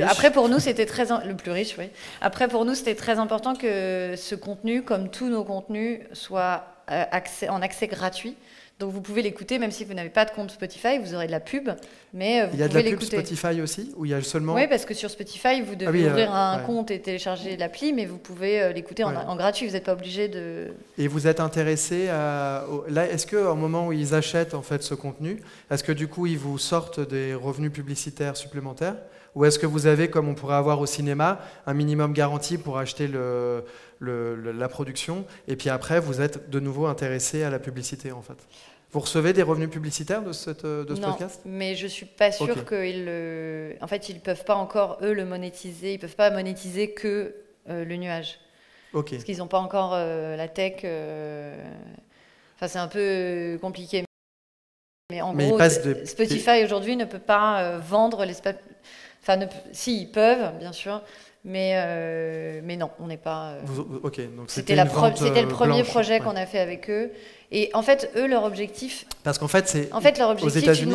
Après, pour nous, c'était très le plus riche, oui. Après, pour nous, c'était très important que ce contenu, comme tous nos contenus, soit accès, en accès gratuit. Donc vous pouvez l'écouter même si vous n'avez pas de compte Spotify, vous aurez de la pub, mais vous Il y a de la pub Spotify aussi ou il y a seulement Oui, parce que sur Spotify, vous devez ah ouvrir euh, un compte et télécharger l'appli, mais vous pouvez euh, l'écouter en, gratuit, vous n'êtes pas obligé de Et vous êtes intéressé à là est-ce que au moment où ils achètent en fait ce contenu, est-ce que du coup ils vous sortent des revenus publicitaires supplémentaires ou est-ce que vous avez, comme on pourrait avoir au cinéma, un minimum garanti pour acheter le, la production, et puis après, vous êtes de nouveau intéressé à la publicité, en fait vous recevez des revenus publicitaires de, cette, de ce non, podcast? mais je suis pas sûre qu'ils le... En fait, ils peuvent pas encore, eux, le monétiser. Ils peuvent pas monétiser que euh, le nuage. Parce qu'ils n'ont pas encore euh, la tech. Euh, enfin, c'est un peu compliqué. Mais en gros, Spotify aujourd'hui ne peut pas vendre les... Enfin, ne... si, ils peuvent, bien sûr. Mais, mais non, on n'est pas. ok, donc c'était, le premier projet qu'on a fait avec eux. Et en fait, eux, leur objectif. Parce qu'en fait, c'est. En fait, leur objectif, aux États-Unis,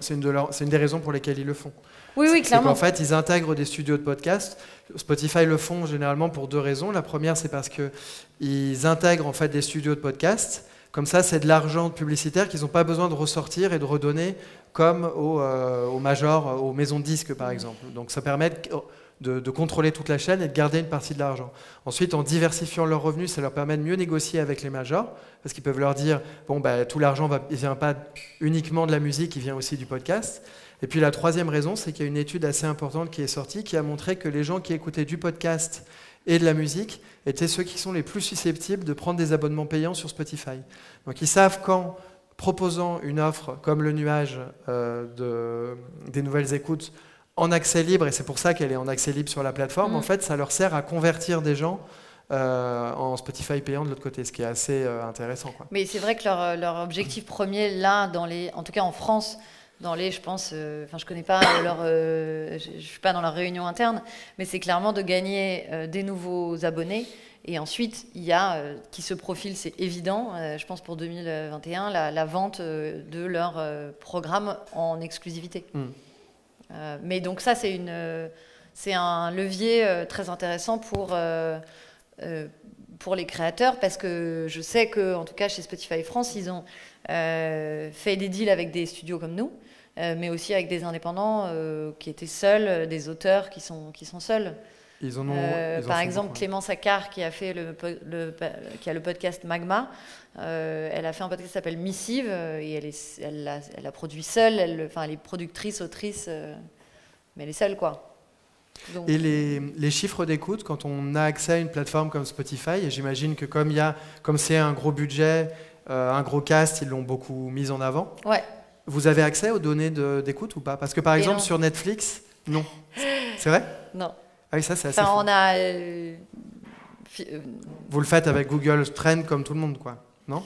c'est, une, une, des raisons pour lesquelles ils le font. Oui, oui, clairement. En fait, ils intègrent des studios de podcast. Spotify le font généralement pour deux raisons. La première, c'est parce qu'ils intègrent en fait des studios de podcast. Comme ça, c'est de l'argent publicitaire qu'ils n'ont pas besoin de ressortir et de redonner comme aux, euh, aux majors, aux maisons de disques, par exemple. Donc, ça permet de, contrôler toute la chaîne et de garder une partie de l'argent. Ensuite, en diversifiant leurs revenus, ça leur permet de mieux négocier avec les majors, parce qu'ils peuvent leur dire, bon, bah, tout l'argent ne vient pas uniquement de la musique, il vient aussi du podcast. Et puis la troisième raison, c'est qu'il y a une étude assez importante qui est sortie, qui a montré que les gens qui écoutaient du podcast et de la musique étaient ceux qui sont les plus susceptibles de prendre des abonnements payants sur Spotify. Donc ils savent quand, proposant une offre comme le nuage euh, de, des nouvelles écoutes, en accès libre, et c'est pour ça qu'elle est en accès libre sur la plateforme, en mm. fait, ça leur sert à convertir des gens euh, en Spotify payant de l'autre côté, ce qui est assez euh, intéressant. Quoi. Mais c'est vrai que leur, leur, objectif premier, là, dans les, en tout cas en France, dans les, je pense, euh, enfin, je connais pas leur, je, suis pas dans leur réunion interne, mais c'est clairement de gagner des nouveaux abonnés. Et ensuite, il y a qui se profile, c'est évident, je pense pour 2021, la, la vente de leur programme en exclusivité. Mm. Euh, mais donc ça, c'est c'est un levier euh, très intéressant pour euh, pour les créateurs parce que je sais que, en tout cas, chez Spotify France, ils ont fait des deals avec des studios comme nous, mais aussi avec des indépendants qui étaient seuls, des auteurs qui sont, qui sont seuls. Ils en ont, par exemple, Clément Saccard qui a fait le, le, qui a le podcast Magma. elle a fait un podcast qui s'appelle Missive et elle, est, elle, a, elle a produit seule. Elle, enfin, elle est productrice, autrice mais elle est seule, quoi. Et les, les chiffres d'écoute, quand on a accès à une plateforme comme Spotify, et j'imagine que comme il y a, comme c'est un gros budget, euh, un gros cast, ils l'ont beaucoup mis en avant. Ouais. Vous avez accès aux données d'écoute ou pas? Parce que par exemple sur Netflix, non. C'est vrai? Non. Ah oui, ça c'est assez. Enfin, on a. Euh, euh, Vous le faites avec Google Trend comme tout le monde, quoi, non?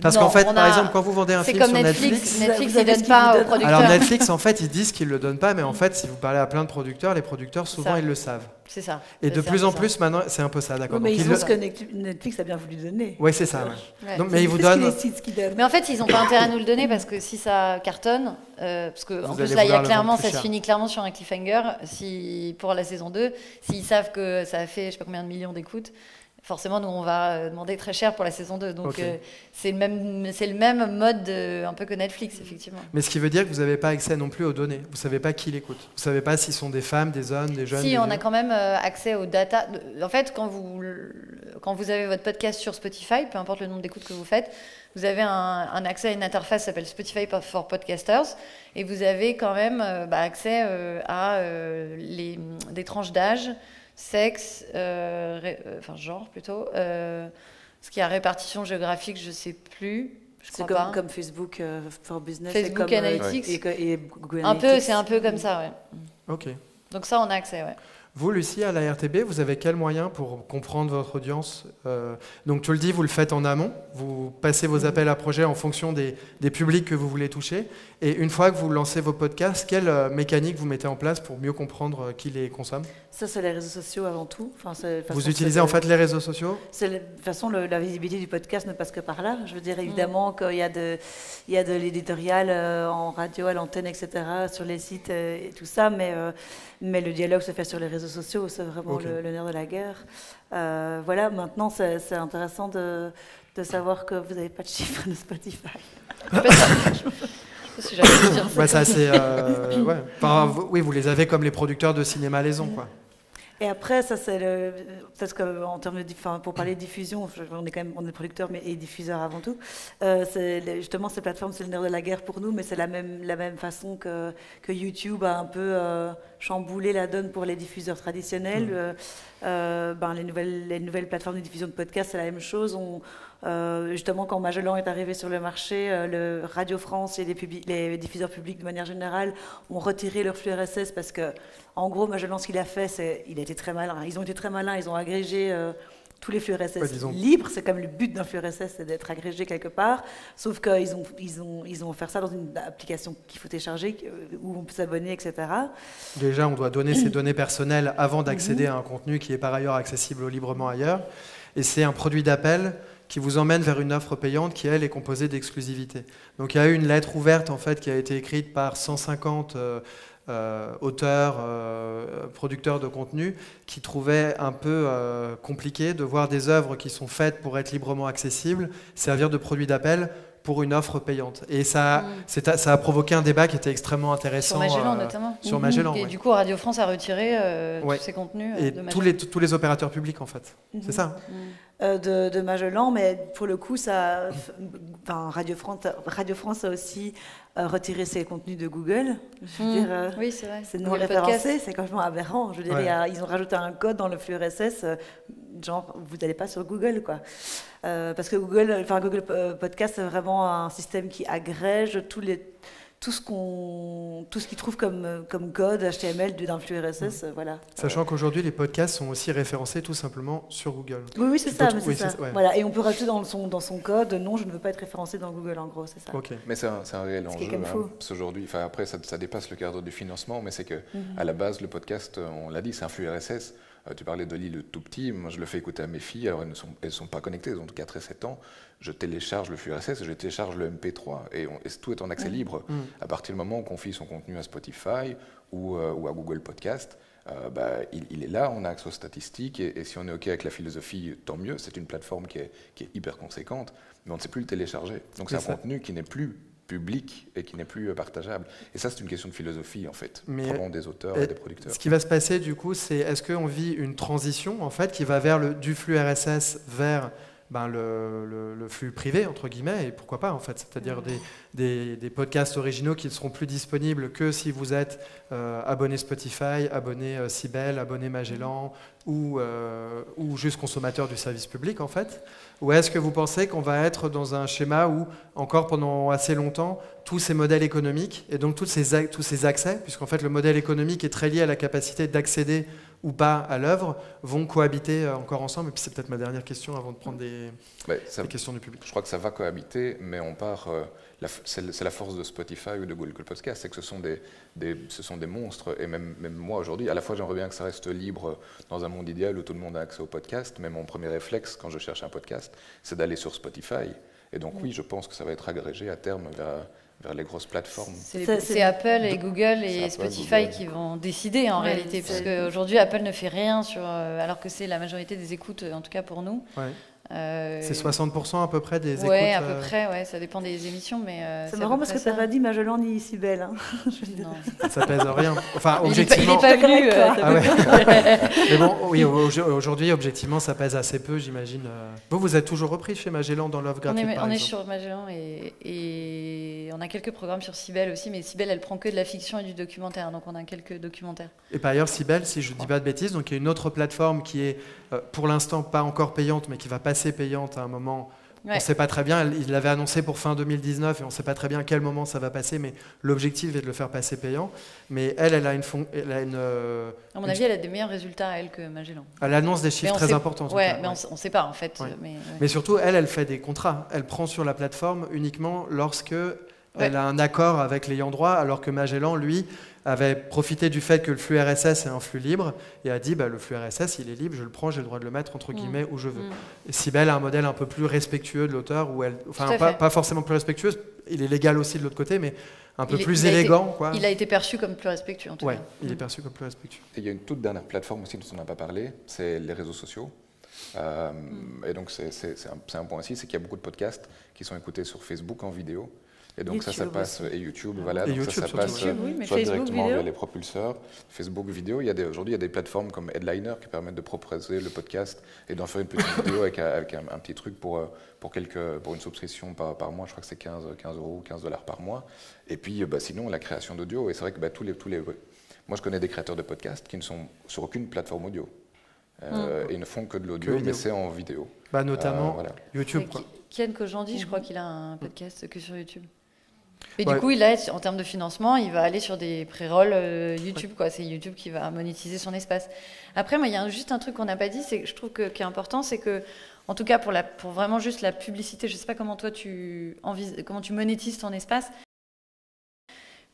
Parce qu'en fait, par exemple, quand vous vendez un film comme sur Netflix, Netflix, ne donne pas aux producteurs. Alors Netflix, en fait, ils disent qu'ils le donnent pas, mais en fait, si vous parlez à plein de producteurs, les producteurs souvent ils le savent. C'est ça. Et de plus en plus maintenant, c'est un peu ça, d'accord. mais ils font ce que Netflix a bien voulu donner. Oui, c'est ça. mais ils vous donnent. Mais en fait, ils n'ont pas intérêt à nous le donner parce que si ça cartonne, euh, parce que en plus là, il y a clairement, ça se finit clairement sur un cliffhanger. Si pour la saison 2, s'ils savent que ça a fait, je sais pas combien de millions d'écoutes forcément, nous, on va euh, demander très cher pour la saison 2. Donc, euh, c'est le, même, le même mode un peu que Netflix, effectivement. Mais ce qui veut dire que vous n'avez pas accès non plus aux données. Vous ne savez pas qui l'écoute. Vous ne savez pas s'ils sont des femmes, des hommes, des jeunes. Si, on a quand même euh, accès aux data. En fait, quand vous, quand vous avez votre podcast sur Spotify, peu importe le nombre d'écoutes que vous faites, vous avez un, accès à une interface qui s'appelle Spotify for Podcasters. Et vous avez quand même bah, accès à les, des tranches d'âge sexe, euh, euh, enfin genre plutôt. Euh, ce qui a répartition géographique, je sais plus. C'est comme, comme, Facebook for Business. Facebook et Analytics. Et, Google un peu, c'est un peu comme ça, ouais. Ok. Donc ça, on a accès, ouais. Vous, Lucie, à la RTB, vous avez quel moyen pour comprendre votre audience euh, Donc, tu le dis, vous le faites en amont. Vous passez vos appels à projets en fonction des, des, publics que vous voulez toucher. Et une fois que vous lancez vos podcasts, quelle euh, mécanique vous mettez en place pour mieux comprendre euh, qui les consomme? Ça, c'est les réseaux sociaux avant tout. Enfin, vous utilisez en fait les réseaux sociaux? De toute façon, le, la visibilité du podcast ne passe que par là. Je veux dire, évidemment, mm. qu'il y a de, il y a de l'éditorial en radio, à l'antenne, etc., sur les sites et tout ça. Mais, mais le dialogue se fait sur les réseaux sociaux, c'est vraiment le, nerf de la guerre. Euh, voilà, maintenant, c'est intéressant de, de, savoir que vous n'avez pas de chiffres de Spotify. ouais, ça, euh, ouais. enfin, oui, vous les avez comme les producteurs de cinéma Laison, quoi. Et après, ça c'est le, parce qu'en termes de, enfin, pour parler de diffusion, on est quand même, on est producteur mais et diffuseur avant tout. Euh, justement, ces plateformes, c'est le nerf de la guerre pour nous, mais c'est la même, la même façon que, que YouTube a un peu euh, chamboulé la donne pour les diffuseurs traditionnels. Mmh. Euh, ben, les, nouvelles, les nouvelles plateformes de diffusion de podcasts, c'est la même chose. Euh, justement, quand Magellan est arrivé sur le marché, euh, le Radio France et les, les, diffuseurs publics de manière générale ont retiré leur flux RSS parce que, en gros, Magellan, ce qu'il a fait, c'est, il a été très malin. Ils ont été très malins, ils ont agrégé tous les flux RSS libres. C'est comme le but d'un flux RSS, c'est d'être agrégé quelque part. Sauf qu'ils ont, ils ont, ils ont fait ça dans une application qu'il faut télécharger, où on peut s'abonner, etc. Déjà, on doit donner ses données personnelles avant d'accéder mhm. à un contenu qui est par ailleurs accessible librement ailleurs. Et c'est un produit d'appel qui vous emmène vers une offre payante qui, elle, est composée d'exclusivité. Donc il y a eu une lettre ouverte, en fait, qui a été écrite par 150 euh, euh, auteurs, euh, producteurs de contenu, qui trouvaient un peu compliqué de voir des œuvres qui sont faites pour être librement accessibles servir de produit d'appel pour une offre payante. Et ça, mm. ça a provoqué un débat qui était extrêmement intéressant. Sur Magellan, notamment. Sur Magellan, Et du coup, Radio France a retiré tous ces contenus. Et tous, les, tous les opérateurs publics, en fait. C'est mhm. ça mm. Euh, de, Magellan, mais pour le coup, ça, enfin, Radio, France, Radio France a aussi euh, retiré ses contenus de Google. Je veux hmm. dire, euh, oui, c'est vrai. C'est non référencé, c'est complètement aberrant. Je veux dire, ils ont rajouté un code dans le flux RSS, genre, vous n'allez pas sur Google, quoi. Parce que Google, enfin, Google Podcast, c'est vraiment un système qui agrège tous les tout ce qu'on tout ce qu'ils trouvent comme, comme code HTML d'un flux RSS mmh. voilà. Sachant qu'aujourd'hui les podcasts sont aussi référencés tout simplement sur Google. Oui oui c'est ça, ça. voilà et on peut rajouter dans son dans son code non je ne veux pas être référencé dans Google en gros c'est ça. Mais c'est un, un, réel enjeu hein, aujourd'hui enfin après ça, ça, dépasse le cadre du financement mais c'est que mmh. à la base le podcast on l'a dit c'est un flux RSS euh, tu parlais de l'île tout petit, moi je le fais écouter à mes filles, alors elles ne sont, elles sont pas connectées, elles ont 4 et 7 ans, je télécharge le flux RSS, je télécharge le MP3, et, tout est en accès libre. Mm. À partir du moment où on confie son contenu à Spotify ou, euh, ou à Google Podcast, euh, bah, il, est là, on a accès aux statistiques, et, si on est OK avec la philosophie, tant mieux, c'est une plateforme qui est, qui est, hyper conséquente, mais on ne sait plus le télécharger. Donc c'est un contenu qui n'est plus public et qui n'est plus euh, partageable. Et ça, c'est une question de philosophie, en fait, Mais des auteurs et des producteurs. Ce qui va se passer, du coup, c'est est-ce qu'on vit une transition, en fait, qui va vers le, du flux RSS vers ben, le, flux privé, entre guillemets, et pourquoi pas, en fait, c'est-à-dire des, des, podcasts originaux qui ne seront plus disponibles que si vous êtes euh, abonné Spotify, abonné euh, abonné Magellan, ou, euh, ou juste consommateur du service public, en fait Ou est-ce que vous pensez qu'on va être dans un schéma où, encore pendant assez longtemps, tous ces modèles économiques, et donc tous ces, tous ces accès, puisqu'en fait le modèle économique est très lié à la capacité d'accéder ou pas à l'œuvre vont cohabiter euh, encore ensemble? Et puis c'est peut-être ma dernière question avant de prendre des, questions du public. Je crois que ça va cohabiter, mais on part. Euh, c'est la force de Spotify ou de Google Podcast, c'est que ce sont des, ce sont des monstres. Et même, même moi aujourd'hui, à la fois j'aimerais bien que ça reste libre dans un monde idéal où tout le monde a accès au podcast, mais mon premier réflexe quand je cherche un podcast, c'est d'aller sur Spotify. Et donc oui, je pense que ça va être agrégé à terme vers vers les grosses plateformes. C'est Apple et Google et Spotify qui vont décider en réalité, parce qu'aujourd'hui Apple ne fait rien sur, euh, alors que c'est la majorité des écoutes, en tout cas pour nous. Euh, c'est 60% à peu près des écoutes Oui, à peu euh, près, ouais, ça dépend des émissions. mais euh, C'est marrant parce que ça va dit Magellan ni si belle. Hein. ça pèse rien. Enfin, objectivement. Il n'est pas, venu. Ah mais bon, oui, aujourd'hui, objectivement, ça pèse assez peu, j'imagine. Vous, vous êtes toujours repris chez Magellan dans l'offre gratuite On est, on est sur Magellan et, et, on a quelques programmes sur Cybelle aussi, mais Cybelle, elle prend que de la fiction et du documentaire, donc on a quelques documentaires. Et par ailleurs, Cybelle, si je ne dis pas de bêtises, donc il y a une autre plateforme qui est pour l'instant pas encore payante, mais qui va passer payante à un moment On ne sait pas très bien, il l'avait annoncé pour fin 2019 et on ne sait pas très bien à quel moment ça va passer, mais l'objectif est de le faire passer payant. Mais elle, elle a une... Elle a une euh, à mon avis, elle a des meilleurs résultats, elle, que Magellan. Elle annonce des chiffres très importants. Ouais, mais on ne sait pas en fait. Mais, mais, surtout, elle, elle fait des contrats. Elle prend sur la plateforme uniquement lorsque elle a un accord avec l'ayant droit, alors que Magellan, lui, avait profité du fait que le flux RSS est un flux libre et a dit bah, le flux RSS il est libre, je le prends, j'ai le droit de le mettre entre mm. guillemets où je veux. Mm. Sibel a un modèle un peu plus respectueux de l'auteur, où elle, enfin pas, forcément plus respectueux, il est légal aussi de l'autre côté, mais un peu plus élégant. quoi. Il a été perçu comme plus respectueux en tout cas. il est mm. perçu comme plus respectueux. Et il y a une toute dernière plateforme aussi dont on n'a pas parlé, c'est les réseaux sociaux. Euh, et donc c'est un, un, point aussi, c'est qu'il y a beaucoup de podcasts qui sont écoutés sur Facebook en vidéo. Et donc ça, ça passe, et YouTube, voilà, donc ça, ça passe soit directement via les propulseurs, Facebook vidéo. Aujourd'hui, il y a des plateformes comme Headliner qui permettent de proposer le podcast et d'en faire une petite vidéo avec, avec un, petit truc pour, euh, pour, quelques, pour une subscription par, par mois. Je crois que c'est 15, 15 euros ou 15 dollars par mois. Et puis, bah, sinon, la création d'audio. Et c'est vrai que bah, tous les, tous les, moi, je connais des créateurs de podcasts qui ne sont sur aucune plateforme audio. Euh, mm. Et ils ne font que de l'audio, mais c'est en vidéo. Bah, notamment euh, YouTube. Quoi. Ken Kojandi, je crois qu'il a un podcast que sur YouTube. Et du coup, il a, en termes de financement, il va aller sur des pré-rolls euh, YouTube. quoi. C'est YouTube qui va monétiser son espace. Après, moi, il y a juste un truc qu'on n'a pas dit, c'est que je trouve que, qui est important, c'est que, en tout cas, pour, la, pour vraiment juste la publicité, je ne sais pas comment toi tu, comment tu monétises ton espace,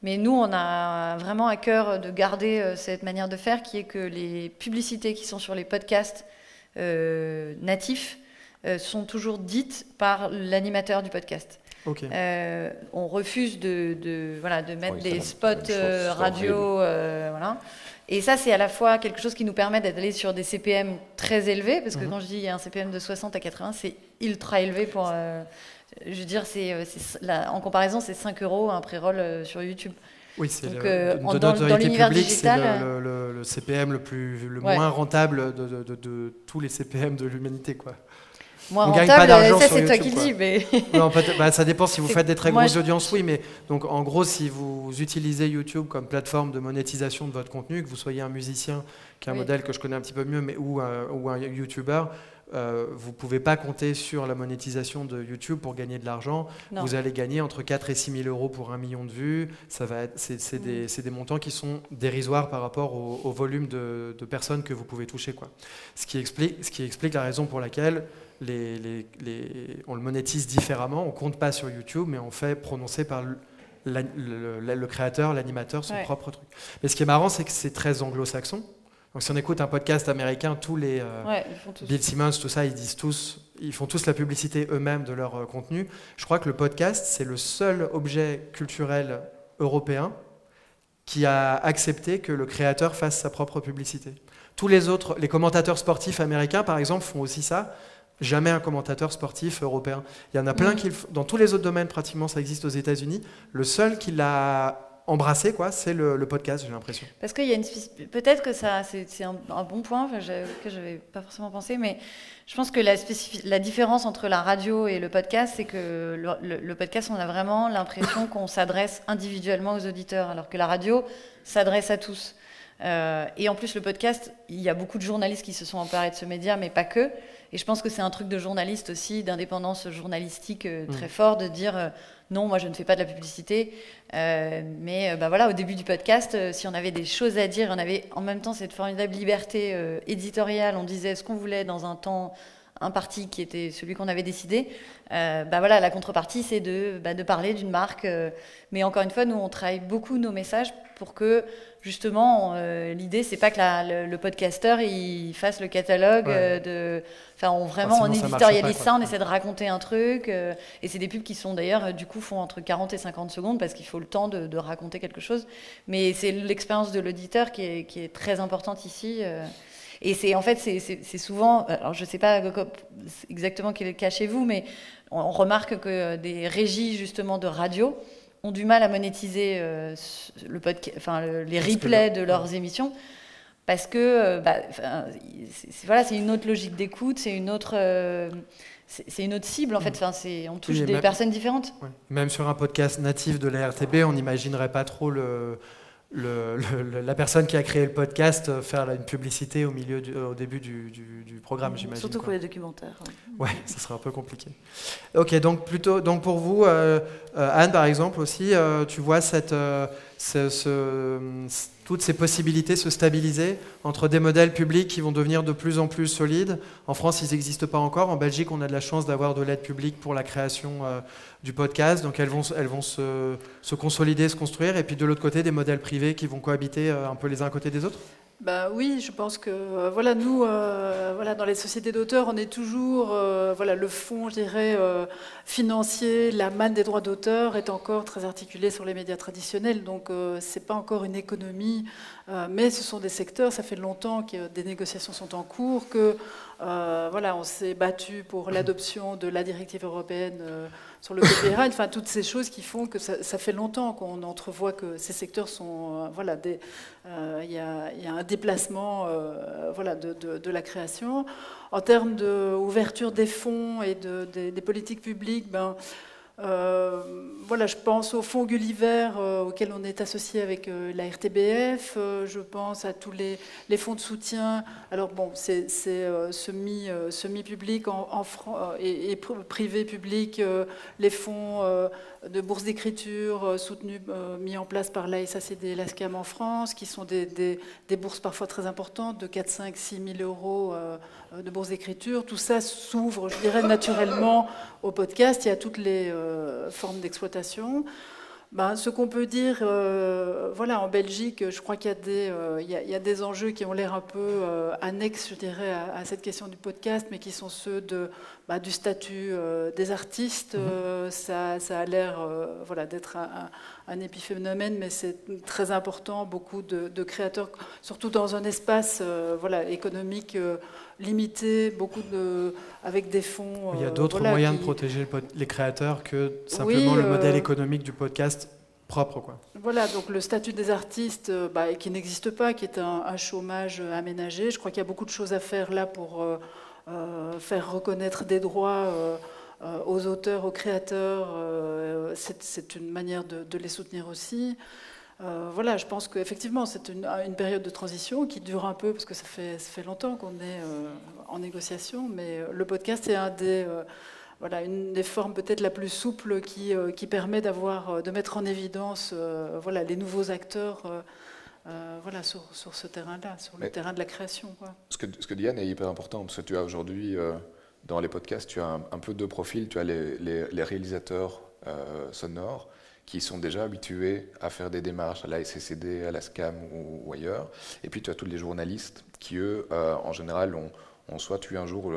mais nous, on a vraiment à cœur de garder euh, cette manière de faire, qui est que les publicités qui sont sur les podcasts euh, natifs sont toujours dites par l'animateur du podcast. Euh, on refuse de, voilà, de mettre des spots euh, radio. Euh, voilà. Et ça, c'est à la fois quelque chose qui nous permet d'aller sur des CPM très élevés, parce que mhm. quand je dis un CPM de 60 à 80, c'est ultra élevé pour. je veux dire, c'est, en comparaison, c'est 5 euros un pré-roll sur YouTube. Oui, c'est le, dans, dans l'univers digital. Le, le, CPM le, plus, le moins rentable de, de, de, tous les CPM de l'humanité. quoi. Moins on gagne pas d'argent ça c'est toi qui le dis, mais... non, bah, ça dépend si vous faites des très grosses audiences, oui, mais donc en gros, si vous utilisez YouTube comme plateforme de monétisation de votre contenu, que vous soyez un musicien, qui est un modèle que je connais un petit peu mieux, mais, ou, un, ou un YouTuber, euh, vous ne pouvez pas compter sur la monétisation de YouTube pour gagner de l'argent. Vous allez gagner entre 4 et 6 000 euros pour un million de vues. Ça va c'est, mm. des, des, montants qui sont dérisoires par rapport au, volume de, de, personnes que vous pouvez toucher. Quoi. Ce, qui explique, ce qui explique la raison pour laquelle on le monétise différemment. On compte pas sur YouTube, mais on fait prononcer par le, créateur, l'animateur, son propre truc. Mais ce qui est marrant, c'est que c'est très anglo-saxon. Donc si on écoute un podcast américain, tous les euh, Bill Simmons, tout ça, ils disent tous, ils font tous la publicité eux-mêmes de leur euh, contenu. Je crois que le podcast, c'est le seul objet culturel européen qui a accepté que le créateur fasse sa propre publicité. Tous les autres, les commentateurs sportifs américains, par exemple, font aussi ça jamais un commentateur sportif européen. Il y en a plein mm. qui, dans tous les autres domaines, pratiquement, ça existe aux États-Unis. Le seul qui l'a embrassé, quoi, c'est le, podcast, j'ai l'impression. Parce qu'il y a une peut-être que ça, c'est un, bon point que je n'avais pas forcément pensé, mais je pense que la, la différence entre la radio et le podcast, c'est que le, podcast, on a vraiment l'impression qu'on s'adresse individuellement aux auditeurs, alors que la radio s'adresse à tous. Euh, et en plus, le podcast, il y a beaucoup de journalistes qui se sont emparés de ce média, mais pas que. Et je pense que c'est un truc de journaliste aussi, d'indépendance journalistique euh, très mm. fort, de dire euh, non, moi je ne fais pas de la publicité. Euh, mais bah voilà, au début du podcast, si on avait des choses à dire, on avait en même temps cette formidable liberté éditoriale, on disait ce qu'on voulait dans un temps un parti qui était celui qu'on avait décidé, bah voilà, la contrepartie, c'est de, bah, de parler d'une marque. mais encore une fois, nous, on travaille beaucoup nos messages pour que justement, euh, l'idée, c'est pas que le, podcasteur il fasse le catalogue euh, de. Enfin, on vraiment, on éditorialise ça, on essaie de raconter un truc. Euh, et c'est des pubs qui sont d'ailleurs, du coup, font entre 40 et 50 secondes parce qu'il faut le temps de, raconter quelque chose. Mais c'est l'expérience de l'auditeur qui est, qui est, très importante ici. et c'est en fait, c'est souvent. Alors, je sais pas exactement quel est le cas chez vous, mais on remarque que des régies, justement, de radio ont du mal à monétiser euh, le enfin, les replays de leurs émissions parce que euh, bah, c'est voilà, une autre logique d'écoute, c'est une autre euh, c'est une autre cible en fait. Enfin, on touche des personnes différentes. Même sur un podcast natif de la RTB, on n'imaginerait pas trop le la personne qui a créé le podcast euh, faire une publicité au, milieu au début du, programme, j'imagine. Surtout pour les documentaires. Ouais, ça serait un peu compliqué. Ok, donc plutôt, donc pour vous, euh, euh, Anne par exemple aussi, tu vois cette, ce, toutes ces possibilités se stabiliser entre des modèles publics qui vont devenir de plus en plus solides. En France, ils n'existent pas encore. En Belgique, on a de la chance d'avoir de l'aide publique pour la création du podcast. Donc elles vont, se consolider, se construire. Et puis de l'autre côté, des modèles privés qui vont cohabiter euh, un peu les uns à côté des autres bah oui, je pense que euh, voilà nous euh, voilà dans les sociétés d'auteurs, on est toujours voilà le fond, je dirais financier, la manne des droits d'auteur est encore très articulée sur les médias traditionnels, donc c'est pas encore une économie, mais ce sont des secteurs. Ça fait longtemps que des négociations sont en cours, que voilà on s'est battu pour l'adoption de la directive européenne sur le copyright, enfin toutes ces choses qui font que ça, fait longtemps qu'on entrevoit que ces secteurs sont, euh, voilà, euh, il y, a un déplacement, euh, voilà, de, la création. En termes d'ouverture des fonds et de, des, des politiques publiques, ben euh, voilà, je pense au fonds Gulliver euh, auquel on est associé avec euh, la RTBF. je pense à tous les, fonds de soutien. Alors bon, c'est semi, semi public en, en et, privé public. les fonds de bourses d'écriture soutenus, mis en place par la SACD et l'ASCAM en France, qui sont des, bourses parfois très importantes, de 4, 5, 6 000 euros de bourses d'écriture. Tout ça s'ouvre, je dirais, naturellement au podcast. Il y toutes les formes d'exploitation. Ben, ce qu'on peut dire, euh, voilà, en Belgique, je crois qu'il y, euh, y, a des enjeux qui ont l'air un peu annexes, je dirais, à, cette question du podcast, mais qui sont ceux de, bah, du statut des artistes. Mhm. ça, ça, a l'air voilà, d'être un, un, épiphénomène, mais c'est très important. Beaucoup de, de, créateurs, surtout dans un espace voilà, économique limité, beaucoup de, avec des fonds. Il y a euh, d'autres moyens de protéger les créateurs que simplement le modèle euh, économique du podcast propre. Quoi. Voilà, donc le statut des artistes euh, bah, qui n'existe pas, qui est un, chômage aménagé. Je crois qu'il y a beaucoup de choses à faire là pour faire reconnaître des droits. aux auteurs, aux créateurs, c'est une manière de, de les soutenir aussi. Euh, voilà, je pense qu'effectivement, c'est une, période de transition qui dure un peu, parce que ça fait, ça fait longtemps qu'on est euh, en négociation, mais euh, le podcast est un des, voilà, une des formes peut-être la plus souple qui, qui permet d'avoir, de mettre en évidence voilà, les nouveaux acteurs. voilà, sur, sur ce terrain-là, sur le terrain de la création. Quoi. Ce, que, ce que Diane est hyper important, parce que tu as aujourd'hui, dans les podcasts, tu as un, peu deux profils. Tu as les, les, les réalisateurs sonores qui sont déjà habitués à faire des démarches à la SCCD, à la SCAM ou, ailleurs. Et puis tu as tous les journalistes qui, eux, euh, en général, ont, soit eu un jour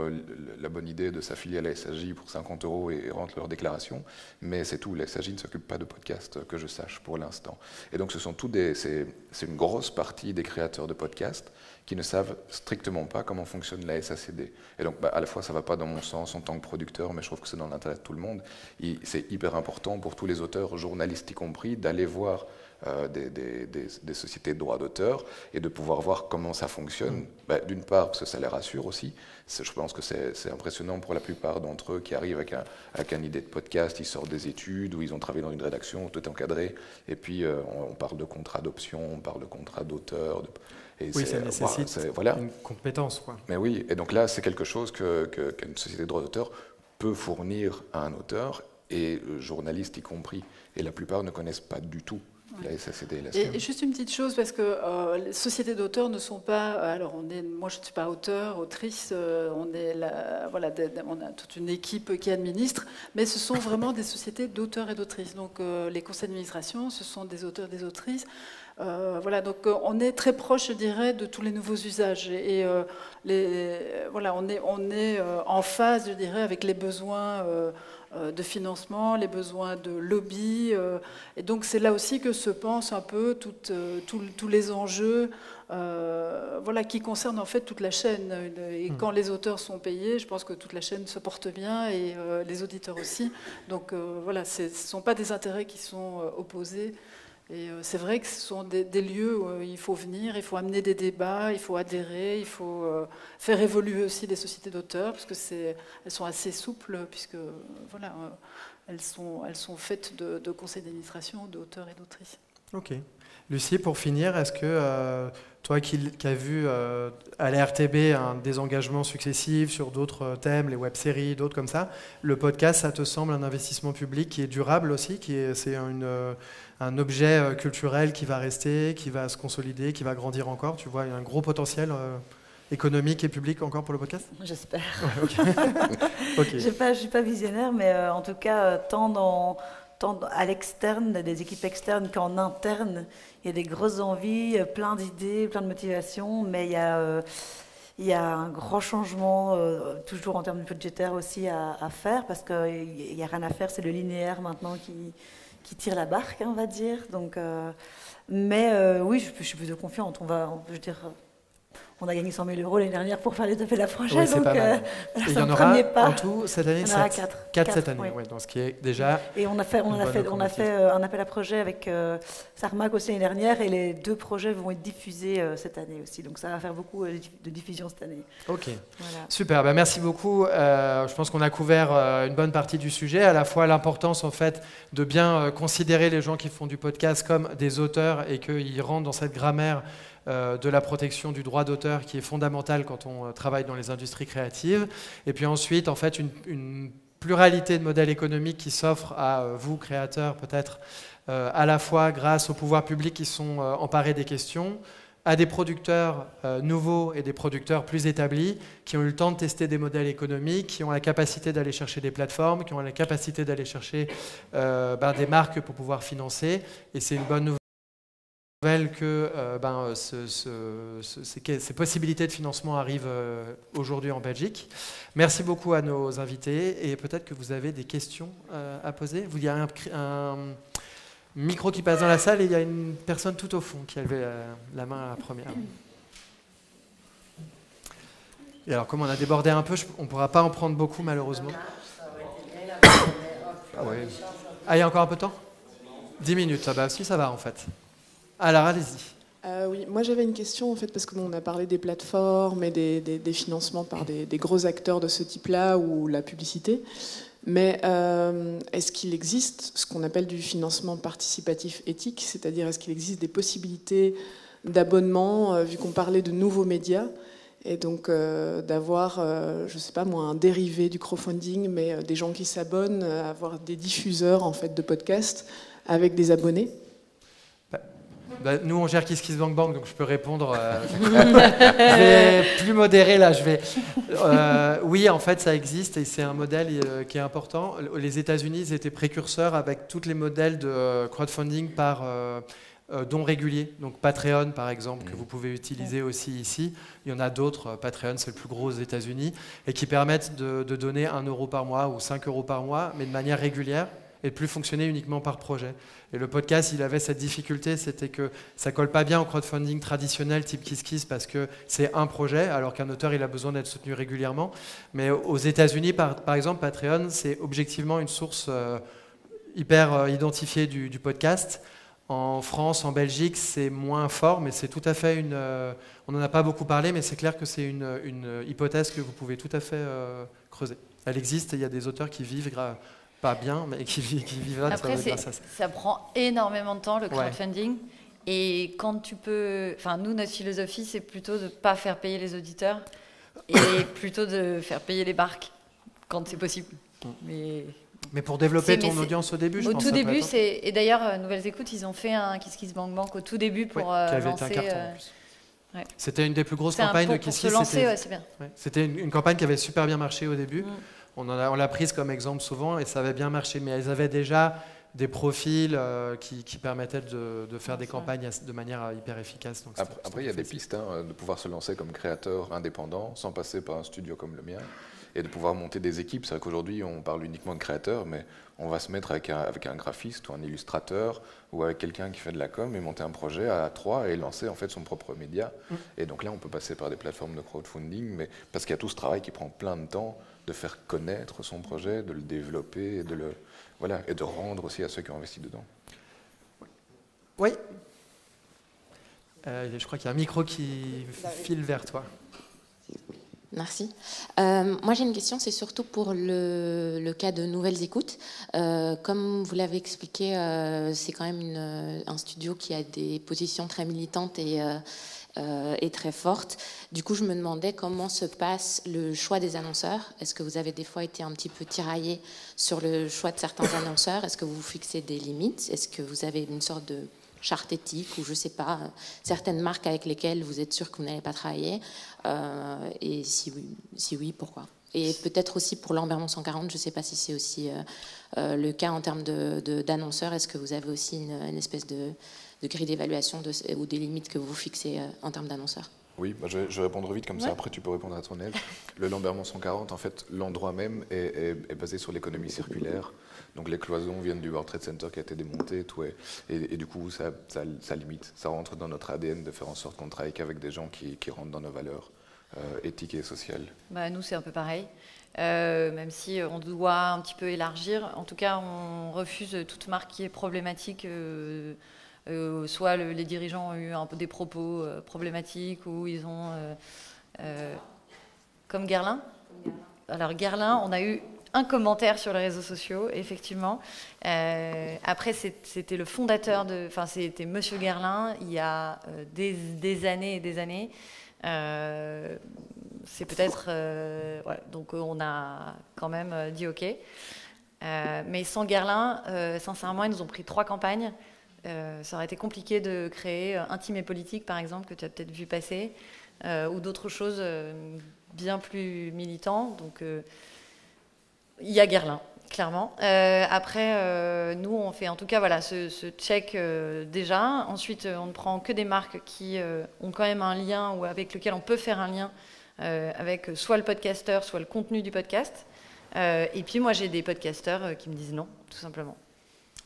la bonne idée de s'affilier à la SAJ pour 50 euros et, rentrent leur déclaration, mais c'est tout. La SAJ ne s'occupe pas de podcasts, que je sache pour l'instant. Et donc ce sont tous des, c'est une grosse partie des créateurs de podcasts qui ne savent strictement pas comment fonctionne la SACD. Et donc, bah, à la fois, ça ne va pas dans mon sens en tant que producteur, mais je trouve que c'est dans l'intérêt de tout le monde. C'est hyper important pour tous les auteurs, journalistes y compris, d'aller voir euh, des, des, des, sociétés de droits d'auteur et de pouvoir voir comment ça fonctionne. Mm. Bah, d'une part, parce que ça les rassure aussi. Je pense que c'est impressionnant pour la plupart d'entre eux qui arrivent avec un, avec un idée de podcast, ils sortent des études ou ils ont travaillé dans une rédaction, tout est encadré. Et puis, euh, on, parle de contrat d'option, on parle de contrat d'auteur. De, oui, ça nécessite voilà. une compétence. Quoi. Mais oui, et donc là, c'est quelque chose qu'une que, société de droit d'auteur peut fournir à un auteur, et le journaliste y compris. Et la plupart ne connaissent pas du tout la SACD et Et, juste une petite chose, parce que euh, les sociétés d'auteurs ne sont pas. Alors, on est, moi, je ne suis pas auteur, autrice, euh, on, est la, voilà, on a toute une équipe qui administre, mais ce sont vraiment des sociétés d'auteurs et d'autrices. Donc, euh, les conseils d'administration, ce sont des auteurs et des autrices. Euh, voilà, donc euh, on est très proche, je dirais, de tous les nouveaux usages. Et, euh, les, voilà, on est, on est en phase, je dirais, avec les besoins de financement, les besoins de lobby. et donc c'est là aussi que se pensent un peu tous les enjeux voilà, qui concernent en fait toute la chaîne. Et hmm. quand les auteurs sont payés, je pense que toute la chaîne se porte bien et les auditeurs aussi. Donc voilà, ce ne sont pas des intérêts qui sont opposés. Et euh, c'est vrai que ce sont des, lieux où il faut venir, il faut amener des débats, il faut adhérer, il faut euh, faire évoluer aussi les sociétés d'auteurs, parce que elles sont assez souples, puisque voilà, euh, elles sont, faites de, conseils d'administration, d'auteurs et d'autrices. Ok. Lucie, pour finir, est-ce que euh, toi qui, as vu euh, à la RTB un désengagement successif sur d'autres thèmes, les web-séries, d'autres comme ça, le podcast, ça te semble un investissement public qui est durable aussi, qui est, c'est un objet culturel qui va rester, qui va se consolider, qui va grandir encore? Tu vois, il y a un gros potentiel économique et public encore pour le podcast? J'espère. je ne suis pas visionnaire, mais en tout cas, tant dans tant à l'externe, des équipes externes qu'en interne. Il y a des grosses envies, euh, plein d'idées, plein de motivations, mais il y a, euh, il y a un grand changement, euh, toujours en termes budgétaires aussi, à, faire, parce qu'il n'y a rien à faire, c'est le linéaire maintenant qui, qui tire la barque, hein, on va dire. Donc, mais oui, je, je, suis plutôt confiante. On va, je veux on a gagné 100 000 euros l'année dernière pour faire les deux la prochaine. donc, euh, il y en aura en tout cette année Il y en aura 4. 4, cette année, oui. donc ce qui est déjà. Et on a fait, on a fait, on a fait euh, un appel à projet avec euh, Sarmac aussi l'année dernière et les deux projets vont être diffusés cette année aussi. Donc ça va faire beaucoup de diffusion cette année. Ok, super. Ben, merci beaucoup. je pense qu'on a couvert une bonne partie du sujet, à la fois l'importance en fait de bien considérer les gens qui font du podcast comme des auteurs et qu'ils rentrent dans cette grammaire euh, de la protection du droit d'auteur qui est fondamentale quand on euh, travaille dans les industries créatives. Et puis ensuite, en fait, une, pluralité de modèles économiques qui s'offrent à euh, vous, créateurs, peut-être à la fois grâce aux pouvoirs publics qui sont emparés des questions, à des producteurs nouveaux et des producteurs plus établis qui ont eu le temps de tester des modèles économiques, qui ont la capacité d'aller chercher des plateformes, qui ont la capacité d'aller chercher ben, des marques pour pouvoir financer. Et c'est une bonne nouvelle que euh, ben, ces, possibilités de financement arrivent euh, aujourd'hui en Belgique. Merci beaucoup à nos invités et peut-être que vous avez des questions euh, à poser. Il y a un, micro qui passe dans la salle et il y a une personne tout au fond qui a levé la, main à la première. Et alors, comme on a débordé un peu, on ne pourra pas en prendre beaucoup malheureusement. Ah, ah, il y a encore un peu de temps? 10 minutes, ça va, si ça va en fait. Alors, allez-y. Euh, oui, moi j'avais une question en fait parce qu'on a parlé des plateformes et des, financements par des, gros acteurs de ce type-là ou la publicité. Mais euh, est-ce qu'il existe ce qu'on appelle du financement participatif éthique, c'est-à-dire est-ce qu'il existe des possibilités d'abonnement euh, vu qu'on parlait de nouveaux médias et donc d'avoir, je ne sais pas moi, un dérivé du crowdfunding, mais des gens qui s'abonnent, avoir des diffuseurs en fait de podcasts avec des abonnés? Bah, nous, on gère KissKissBankBank, donc je peux répondre. Euh, je vais plus modéré là. Je vais. Euh, oui, en fait, ça existe et c'est un modèle euh, qui est important. Les États-Unis étaient précurseurs avec tous les modèles de crowdfunding par dons réguliers. Donc Patreon, par exemple, que vous pouvez utiliser aussi ici. Il y en a d'autres. Patreon, c'est le plus gros aux États-Unis et qui permettent de, de donner 1 euro par mois ou 5 euros par mois, mais de manière régulière et plus fonctionner uniquement par projet. Et le podcast, il avait cette difficulté, c'était que ça colle pas bien au crowdfunding traditionnel type KissKiss parce que c'est un projet, alors qu'un auteur, il a besoin d'être soutenu régulièrement. Mais aux États-Unis, par, exemple, Patreon, c'est objectivement une source euh, hyper euh, identifiée du, podcast. En France, en Belgique, c'est moins fort, mais c'est tout à fait une. Euh, on n'en a pas beaucoup parlé, mais c'est clair que c'est une, hypothèse que vous pouvez tout à fait creuser. Elle existe et il y a des auteurs qui vivent pas bien, mais qui, qui vivent Après, ça, ça. prend énormément de temps, le crowdfunding. Et quand tu peux. Enfin, nous, notre philosophie, c'est plutôt de ne pas faire payer les auditeurs et plutôt de faire payer les barques quand c'est possible. Mm. Mais. Mais pour développer ton audience au début, je au pense tout début, c'est et d'ailleurs euh, Nouvelles Écoutes, ils ont fait un Kiss Kiss Bank Bank au tout début pour ouais, qui avait lancer. Été un carton, euh, C'était une des plus grosses campagnes de Kiss Kiss. C'était une, une, campagne qui avait super bien marché au début. Mm. On, l'a prise comme exemple souvent et ça avait bien marché, mais elles avaient déjà des profils euh, qui, permettaient de, faire des campagnes de manière euh, hyper efficace. après, il y a des pistes hein, de pouvoir se lancer comme créateur indépendant sans passer par un studio comme le mien et de pouvoir monter des équipes. C'est vrai qu'aujourd'hui, on parle uniquement de créateurs, mais on va se mettre avec un, avec un graphiste ou un illustrateur ou avec quelqu'un qui fait de la com et monter un projet à trois et lancer en fait son propre média. Mm. Et donc là, on peut passer par des plateformes de crowdfunding, mais parce qu'il y a tout ce travail qui prend plein de temps de faire connaître son projet, de le développer et de, le, voilà, et de rendre aussi à ceux qui ont investi dedans. Oui. Euh, je crois qu'il y a un micro qui file vers toi. Merci. Euh, moi, j'ai une question, c'est surtout pour le, le, cas de Nouvelles Écoutes. Euh, comme vous l'avez expliqué, euh, c'est quand même une, un studio qui a des positions très militantes et, et, très fortes. Du coup, je me demandais comment se passe le choix des annonceurs. Est-ce que vous avez des fois été un petit peu tiraillé sur le choix de certains annonceurs? Est-ce que vous fixez des limites? Est-ce que vous avez une sorte de charte éthique ou je sais pas, certaines marques avec lesquelles vous êtes sûr que vous n'allez pas travailler? Euh, Et si oui, si oui, pourquoi? Et peut-être aussi pour l'Ambermont 140, je ne sais pas si c'est aussi euh, euh, le cas en termes d'annonceurs. De, Est-ce que vous avez aussi une, une espèce de, de grille d'évaluation ou des limites que vous fixez en termes d'annonceurs oui, bah je, vais, je, vais, répondre vite comme ça, après tu peux répondre à ton aise. Le Lambermont 140, en fait, l'endroit même est, est, est, basé sur l'économie circulaire. Donc les cloisons viennent du World Trade Center qui a été démonté, tout et, et, du coup ça, ça, ça, limite, ça rentre dans notre ADN de faire en sorte qu'on travaille qu'avec des gens qui, qui, rentrent dans nos valeurs euh, éthiques et sociales. Bah, nous c'est un peu pareil. Euh, même si on doit un petit peu élargir, en tout cas on refuse toute marque qui est problématique. Euh, euh, soit le, les dirigeants ont eu un peu des propos euh, problématiques ou ils ont. Euh, comme Guerlain Alors, Guerlain, on a eu un commentaire sur les réseaux sociaux, effectivement. Après, c'était le fondateur de. Enfin, c'était Monsieur Guerlain, il y a des, années et des années. C'est peut-être. Donc, on a quand même dit OK. mais sans Guerlain, sincèrement, ils nous ont pris trois campagnes. Euh, ça aurait été compliqué de créer euh, Intime et politique, par exemple, que tu as peut-être vu passer, euh, ou d'autres choses bien plus militantes. Donc, il y a Guerlain, clairement. Après, nous, on fait en tout cas voilà, ce, ce check déjà. Ensuite, on ne prend que des marques qui ont quand même un lien ou avec lequel on peut faire un lien avec soit le podcasteur, soit le contenu du podcast. et puis, moi, j'ai des podcasteurs qui me disent non, tout simplement.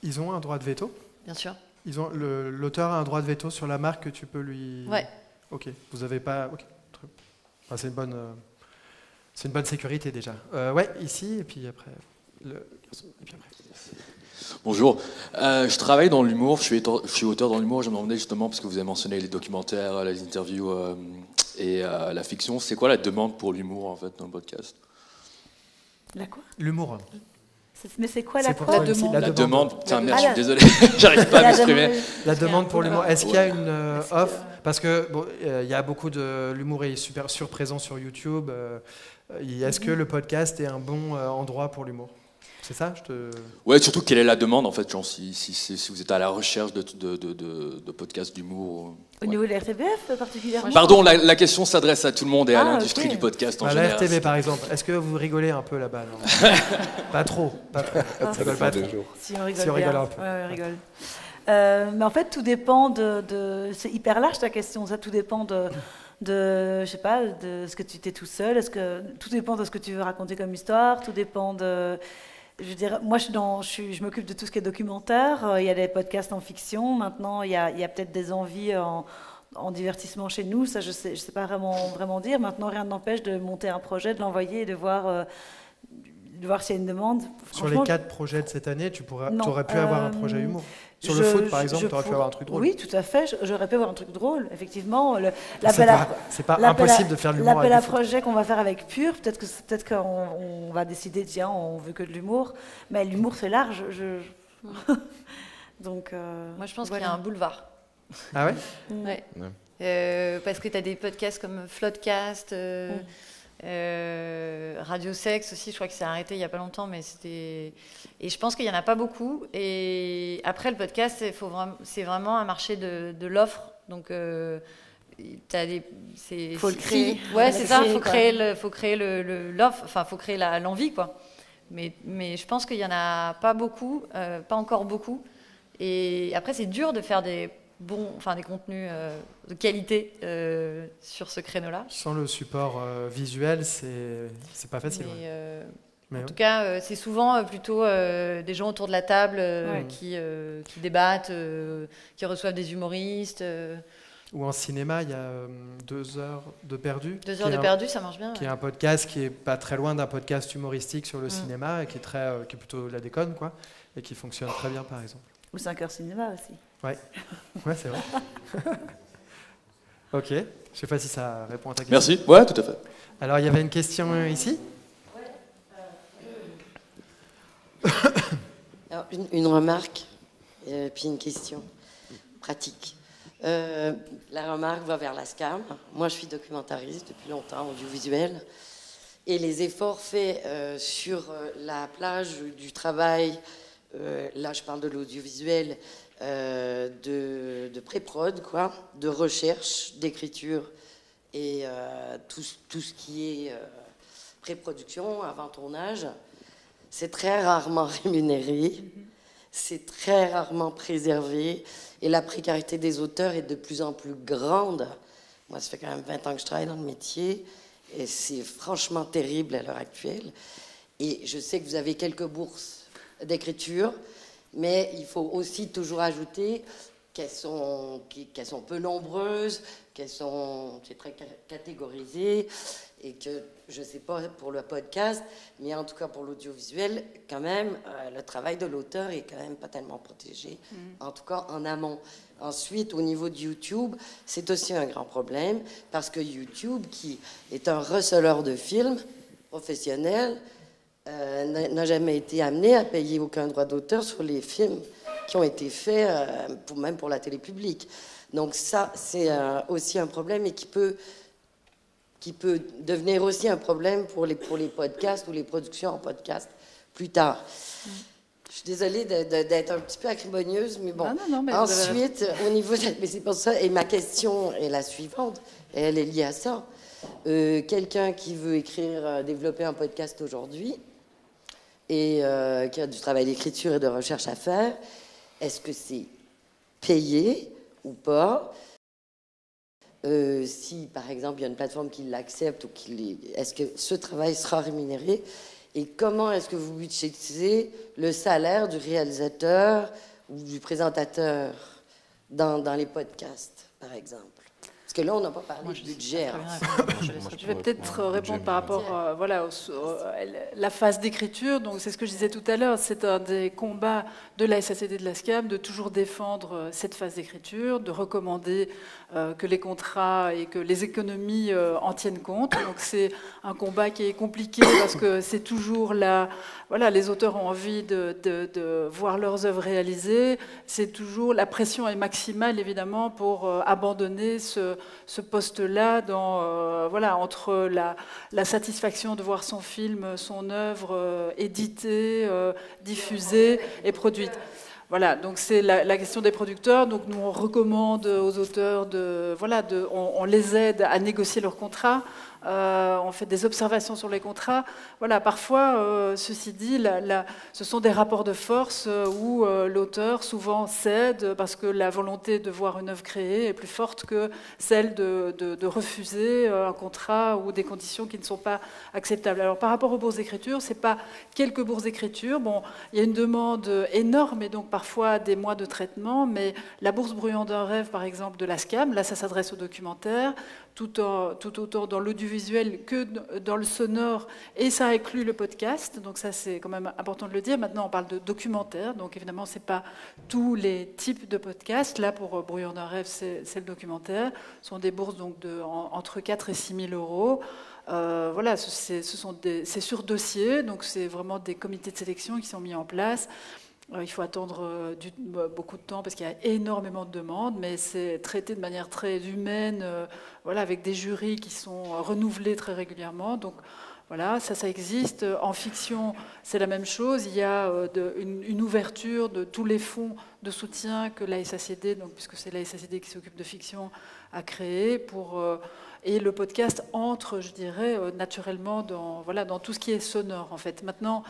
Ils ont un droit de veto? Bien sûr. L'auteur a un droit de veto sur la marque que tu peux lui. Ouais. Ok. Vous n'avez pas. Ok. Enfin, c'est une bonne. Euh... C'est une bonne sécurité déjà. Euh, ouais, ici et puis après. Le... Et puis après. Bonjour, euh, je travaille dans l'humour, je, je, suis auteur dans l'humour, je me demandais justement, parce que vous avez mentionné les documentaires, les interviews euh, et euh, la fiction, c'est quoi la demande pour l'humour en fait dans le podcast? La quoi? L'humour. Mais c'est quoi la, quoi la, demande La demande, putain, merde, je suis désolé, j'arrive pas à m'exprimer. La demande pour l'humour. Est-ce qu'il y a une euh, offre Parce que bon, euh, il y a beaucoup de l'humour est super surprésent sur YouTube. Euh, Est-ce que le podcast est un bon euh, endroit pour l'humour? C'est ça je te... Ouais, surtout quelle est la demande en fait, genre, si, si, si, vous êtes à la recherche de, de, de, de podcasts d'humour. Au niveau de la RTBF particulièrement Pardon, la, la question s'adresse à tout le monde et à ah, l'industrie okay. du podcast en à général. La RTB par exemple, est-ce que vous rigolez un peu là-bas Pas trop, pas trop. Ah, ça pas trop. Si on rigole, si on rigole bien. un peu. Ouais, ouais, rigole. Euh, mais en fait, tout dépend de. de... C'est hyper large ta question, ça tout dépend de de, je sais pas, de ce que tu t'es tout seul. Est-ce que tout dépend de ce que tu veux raconter comme histoire. Tout dépend de, je veux dire, moi, je, dans, je, je m'occupe de tout ce qui est documentaire. Euh, il y a des podcasts en fiction. Maintenant, il y a, peut-être des envies en, en, divertissement chez nous. Ça, je sais, je sais pas vraiment, vraiment dire. Maintenant, rien ne n'empêche de monter un projet, de l'envoyer et de voir. Euh, de voir s'il y a une demande. Sur les quatre projets de cette année, tu pourrais, aurais pu euh, avoir un projet humour. Sur je, le foot, par exemple, tu aurais pu avoir un truc drôle. Oui, tout à fait. J'aurais pu avoir un truc drôle, effectivement. C'est pas, pas impossible de faire de l'humour. L'appel à projet qu'on va faire avec Pure, peut-être que peut-être qu'on on va décider, tiens, on veut que de l'humour. Mais l'humour, c'est large. Je... Donc, euh, moi, je pense voilà. qu'il y a un boulevard. Ah ouais? ouais. ouais. Euh, parce que tu as des podcasts comme Floodcast. Euh, mm. Euh, Radio Sex aussi, je crois que c'est arrêté il n'y a pas longtemps, mais c'était. Et je pense qu'il n'y en a pas beaucoup. Et après, le podcast, c'est vraiment, vraiment un marché de, de l'offre. Donc, euh, as des. Il faut le créer. Ouais, c'est ça, il faut créer, le, faut créer l'offre, enfin, faut créer l'envie, quoi. Mais, mais je pense qu'il n'y en a pas beaucoup, euh, pas encore beaucoup. Et après, c'est dur de faire des bon, enfin des contenus euh, de qualité euh, sur ce créneau-là. Sans le support euh, visuel, c'est c'est pas facile. Mais, ouais. Mais en ouais. tout cas, c'est souvent plutôt des gens autour de la table ouais. qui, qui débattent, qui reçoivent des humoristes. Ou en cinéma, il y a deux heures de perdu. Deux heures de un, perdu, ça marche bien. Qui est un podcast qui est pas très loin d'un podcast humoristique sur le mm. cinéma, et qui est très, qui est plutôt la déconne, quoi, et qui fonctionne très bien, par exemple. Ou 5 heures cinéma aussi. Ouais, ouais c'est vrai. ok. Je ne sais pas si ça répond à ta question. Merci. Ouais, tout à fait. Alors, il y avait une question ici? Alors, une, une remarque et puis une question pratique. Euh, la remarque va vers la SCAM. Moi, je suis documentariste depuis longtemps, audiovisuel. Et les efforts faits euh, sur euh, la plage du travail, euh, là je parle de l'audiovisuel, euh, de, pré-prod, quoi, de recherche, d'écriture et euh, tout, tout ce qui est euh, pré-production, avant tournage, c'est très rarement rémunéré, c'est très rarement préservé. Et la précarité des auteurs est de plus en plus grande. Moi, ça fait quand même 20 ans que je travaille dans le métier. Et c'est franchement terrible à l'heure actuelle. Et je sais que vous avez quelques bourses d'écriture, mais il faut aussi toujours ajouter qu'elles sont, qu'elles sont peu nombreuses, qu'elles sont, c'est très ca- catégorisé, et que, je ne sais pas pour le podcast, mais en tout cas pour l'audiovisuel, quand même, euh, le travail de l'auteur est quand même pas tellement protégé, en tout cas en amont. Ensuite, au niveau de YouTube, c'est aussi un grand problème, parce que YouTube, qui est un receleur de films professionnel, euh, n'a jamais été amené à payer aucun droit d'auteur sur les films qui ont été faits, euh, pour, même pour la télé publique. Donc ça, c'est euh, aussi un problème et qui peut, qui peut devenir aussi un problème pour les, pour les podcasts ou les productions en podcast plus tard. Je suis désolée d'être un petit peu acrimonieuse, mais bon. Non, non, mais vous avez raison. Ensuite, au niveau de... Mais c'est pour ça, et ma question est la suivante, et elle est liée à ça. Euh, Quelqu'un qui veut écrire, développer un podcast aujourd'hui, et euh, qui a du travail d'écriture et de recherche à faire, est-ce que c'est payé ou pas? Euh, Si, par exemple, il y a une plateforme qui l'accepte, ou qui est-ce que ce travail sera rémunéré? Et comment est-ce que vous budgétisez le salaire du réalisateur ou du présentateur dans, les podcasts, par exemple? Que là, on n'a pas parlé de budget. hein. Je vais peut-être répondre par rapport euh, voilà, au- au- à la phase d'écriture. Donc, c'est ce que je disais tout à l'heure. C'est un des combats de la SACD de la SCAM de toujours défendre euh, cette phase d'écriture, de recommander euh, que les contrats et que les économies euh, en tiennent compte. Donc, c'est un combat qui est compliqué parce que c'est toujours la. Voilà, les auteurs ont envie de, de- de voir leurs œuvres réalisées. C'est toujours la pression est maximale évidemment pour euh, abandonner ce, ce poste-là dans euh, voilà entre la, la satisfaction de voir son film, son œuvre euh, éditée, euh, diffusée et produite. Voilà, donc c'est la, question des producteurs. Donc nous on recommande aux auteurs de voilà, de, on, les aide à négocier leurs contrats. Euh, on fait des observations sur les contrats. Voilà, parfois, euh, ceci dit, ce sont des rapports de force euh, où l'auteur souvent cède parce que la volonté de voir une œuvre créée est plus forte que celle de, refuser un contrat ou des conditions qui ne sont pas acceptables. Alors, par rapport aux bourses d'écriture, c'est pas quelques bourses d'écriture. Bon, il y a une demande énorme et donc parfois des mois de traitement, mais la bourse Brouillon d'un rêve, par exemple, de la SCAM, là, ça s'adresse aux documentaires tout, en- dans l'audiovisuel que dans le sonore, et ça inclut le podcast, donc ça c'est quand même important de le dire. Maintenant on parle de documentaire, donc évidemment c'est pas tous les types de podcasts. Là pour euh, Brouillon d'un rêve c'est le documentaire, ce sont des bourses donc entre 4 et 6 000 euros. Euh, voilà, c'est sur dossier, donc c'est vraiment des comités de sélection qui sont mis en place. Euh, Il faut attendre euh, euh, beaucoup de temps parce qu'il y a énormément de demandes, mais c'est traité de manière très humaine, voilà, avec des jurys qui sont renouvelés très régulièrement. Donc voilà, ça, ça existe. En fiction, c'est la même chose. Il y a une, ouverture de tous les fonds de soutien que la SACD, donc, puisque c'est la SACD qui s'occupe de fiction, a créé pour et le podcast entre, je dirais, naturellement dans voilà dans tout ce qui est sonore en fait. Maintenant,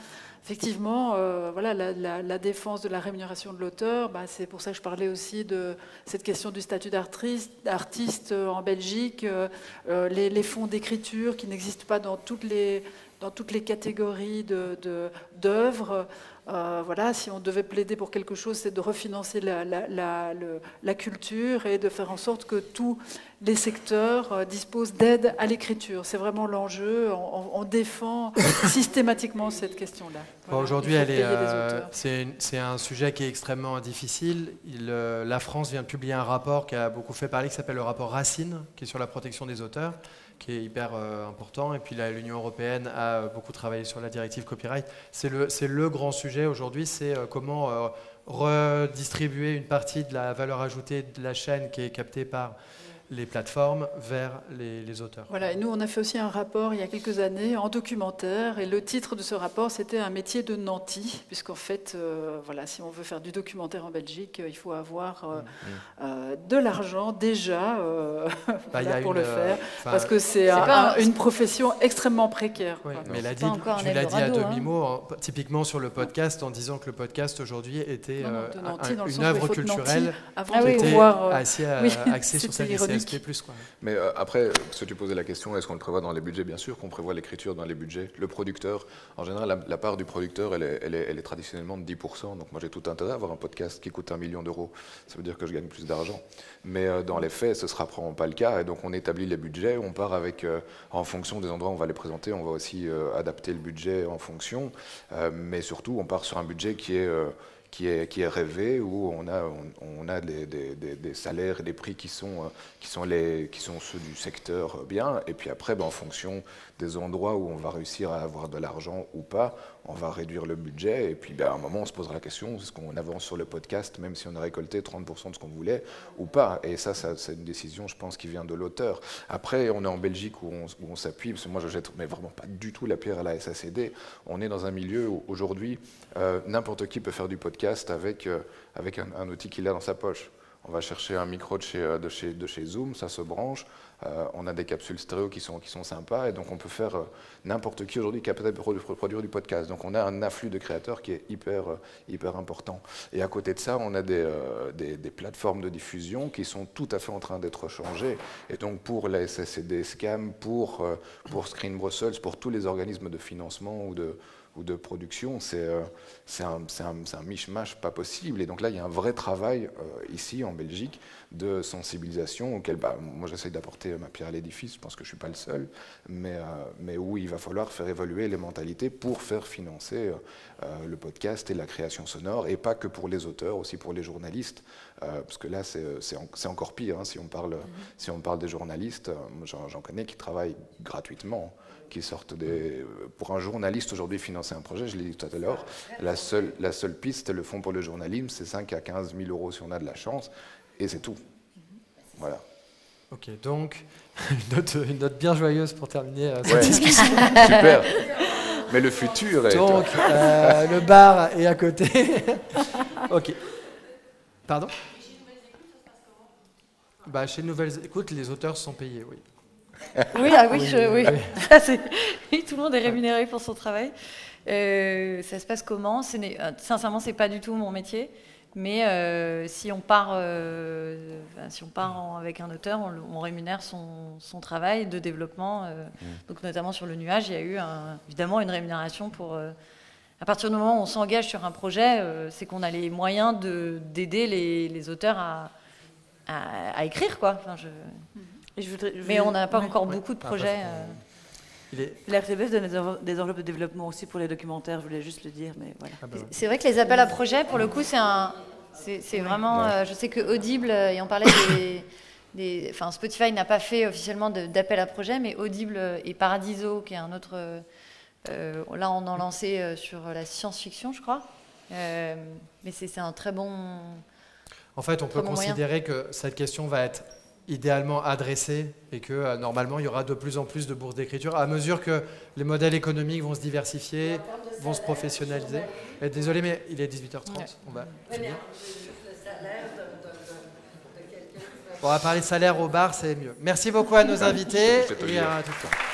effectivement, euh, voilà la, défense de la rémunération de l'auteur, bah, c'est pour ça que je parlais aussi de cette question du statut d'artiste, euh, en Belgique, euh, les, fonds d'écriture qui n'existent pas dans toutes les catégories d'œuvres. Euh, voilà, si on devait plaider pour quelque chose, c'est de refinancer la, la, la, culture et de faire en sorte que tous les secteurs euh, disposent d'aide à l'écriture. C'est vraiment l'enjeu. On, défend systématiquement cette question-là. Aujourd'hui, euh, c'est un sujet qui est extrêmement difficile. Il, la France vient de publier un rapport qui a beaucoup fait parler, qui s'appelle le rapport Racine, qui est sur la protection des auteurs qui est hyper euh, important. Et puis l'Union européenne a euh, beaucoup travaillé sur la directive copyright. C'est le, le, grand sujet aujourd'hui, c'est euh, comment redistribuer une partie de la valeur ajoutée de la chaîne qui est captée par les plateformes vers les, auteurs. Voilà, et nous, on a fait aussi un rapport il y a quelques années en documentaire, et le titre de ce rapport, c'était Un métier de nanti, puisqu'en fait, euh, voilà, si on veut faire du documentaire en Belgique, il faut avoir euh, mmh, mmh. Euh, de l'argent déjà bah, pour le faire, parce que c'est une profession extrêmement précaire. mais dit, tu l'as dit à hein. demi-mot, typiquement sur le podcast, en disant que le podcast aujourd'hui était une œuvre culturelle qui était voir, assez axée sur sa mais euh, après, si tu posais la question, est-ce qu'on le prévoit dans les budgets? Bien sûr qu'on prévoit l'écriture dans les budgets. Le producteur, en général, la, part du producteur, elle est, elle, est, elle est, traditionnellement de 10%. Donc moi, j'ai tout intérêt à avoir un podcast qui coûte un million d'euros. Ça veut dire que je gagne plus d'argent. Mais euh, dans les faits, ce ne sera probablement pas le cas. Et donc on établit les budgets, on part avec, euh, en fonction des endroits où on va les présenter, on va aussi adapter le budget en fonction. mais surtout, on part sur un budget qui est qui est, qui est rêvé, où on a, on, a des, des, salaires et des prix qui sont, euh, qui, sont les, qui sont ceux du secteur bien, et puis après, ben, en fonction des endroits où on va réussir à avoir de l'argent ou pas, on va réduire le budget, et puis ben, à un moment, on se posera la question, est-ce qu'on avance sur le podcast, même si on a récolté 30% de ce qu'on voulait, ou pas Et ça, c'est une décision, je pense, qui vient de l'auteur. Après, on est en Belgique où on, où on s'appuie, parce que moi, je jette mais vraiment pas du tout la pierre à la SACD, on est dans un milieu où, aujourd'hui, euh, n'importe qui peut faire du podcast avec, euh, avec un, outil qu'il a dans sa poche. On va chercher un micro de chez, euh, de chez, de chez Zoom, ça se branche. Euh, on a des capsules stéréo qui sont, qui sont sympas et donc on peut faire n'importe qui aujourd'hui qui a peut-être produire du podcast. Donc on a un afflux de créateurs qui est hyper, hyper important. Et à côté de ça, on a des, des, des, plateformes de diffusion qui sont tout à fait en train d'être changées. Et donc pour la SSCD Scam, pour, pour Screen Brussels, pour tous les organismes de financement ou de ou de production, c'est euh, un, un, un mishmash pas possible. Et donc là, il y a un vrai travail euh, ici en Belgique de sensibilisation auquel bah, moi j'essaie d'apporter ma pierre à l'édifice, je pense que je ne suis pas le seul, mais, euh, mais où il va falloir faire évoluer les mentalités pour faire financer le podcast et la création sonore, et pas que pour les auteurs, aussi pour les journalistes, parce que là c'est encore pire, hein, si, on parle, mm-hmm. si on parle des journalistes, j'en connais qui travaillent gratuitement qui sortent des... Pour un journaliste aujourd'hui financer un projet, je l'ai dit tout à l'heure, la seule, la seule piste, le fonds pour le journalisme, c'est 5 à 15 000 euros si on a de la chance, et c'est tout. Voilà. Ok, donc une note, une note, bien joyeuse pour terminer euh, cette discussion. Super. Mais le futur est. Donc, euh, le bar est à côté. ok. Pardon? Bah, Chez Nouvelles Écoutes, les auteurs sont payés, oui. Oui, ah oui, oui. oui. tout le monde est rémunéré pour son travail. Euh, ça se passe comment? Euh, Sincèrement, c'est pas du tout mon métier. Mais euh, si on part, si on part avec un auteur, on, rémunère son, travail de développement. Mm. Donc notamment sur le nuage, il y a eu évidemment une rémunération pour. à partir du moment où on s'engage sur un projet, c'est qu'on a les moyens d'aider les, auteurs à, à, écrire, quoi. Enfin, je... Mais on n'a pas encore beaucoup de projets. Euh. L'RTBF donne des enveloppes de développement aussi pour les documentaires, je voulais juste le dire, mais voilà. Ah bah c'est vrai que les appels à projets, pour le coup, c'est un, c'est vraiment. Euh, je sais que Audible, euh, et on parlait des, enfin Spotify n'a pas fait officiellement d'appel à projets, mais Audible et Paradiso, qui est un autre. là, on en lancé sur la science-fiction, je crois. mais c'est un très bon. En fait, on peut considérer que cette question va être idéalement adressé et que euh, normalement il y aura de plus en plus de bourses d'écriture à mesure que les modèles économiques vont se diversifier, vont se professionnaliser. désolé, mais il est 18h30. On va on va parler de salaire au bar, c'est mieux. Merci beaucoup à nos invités et à tout le temps.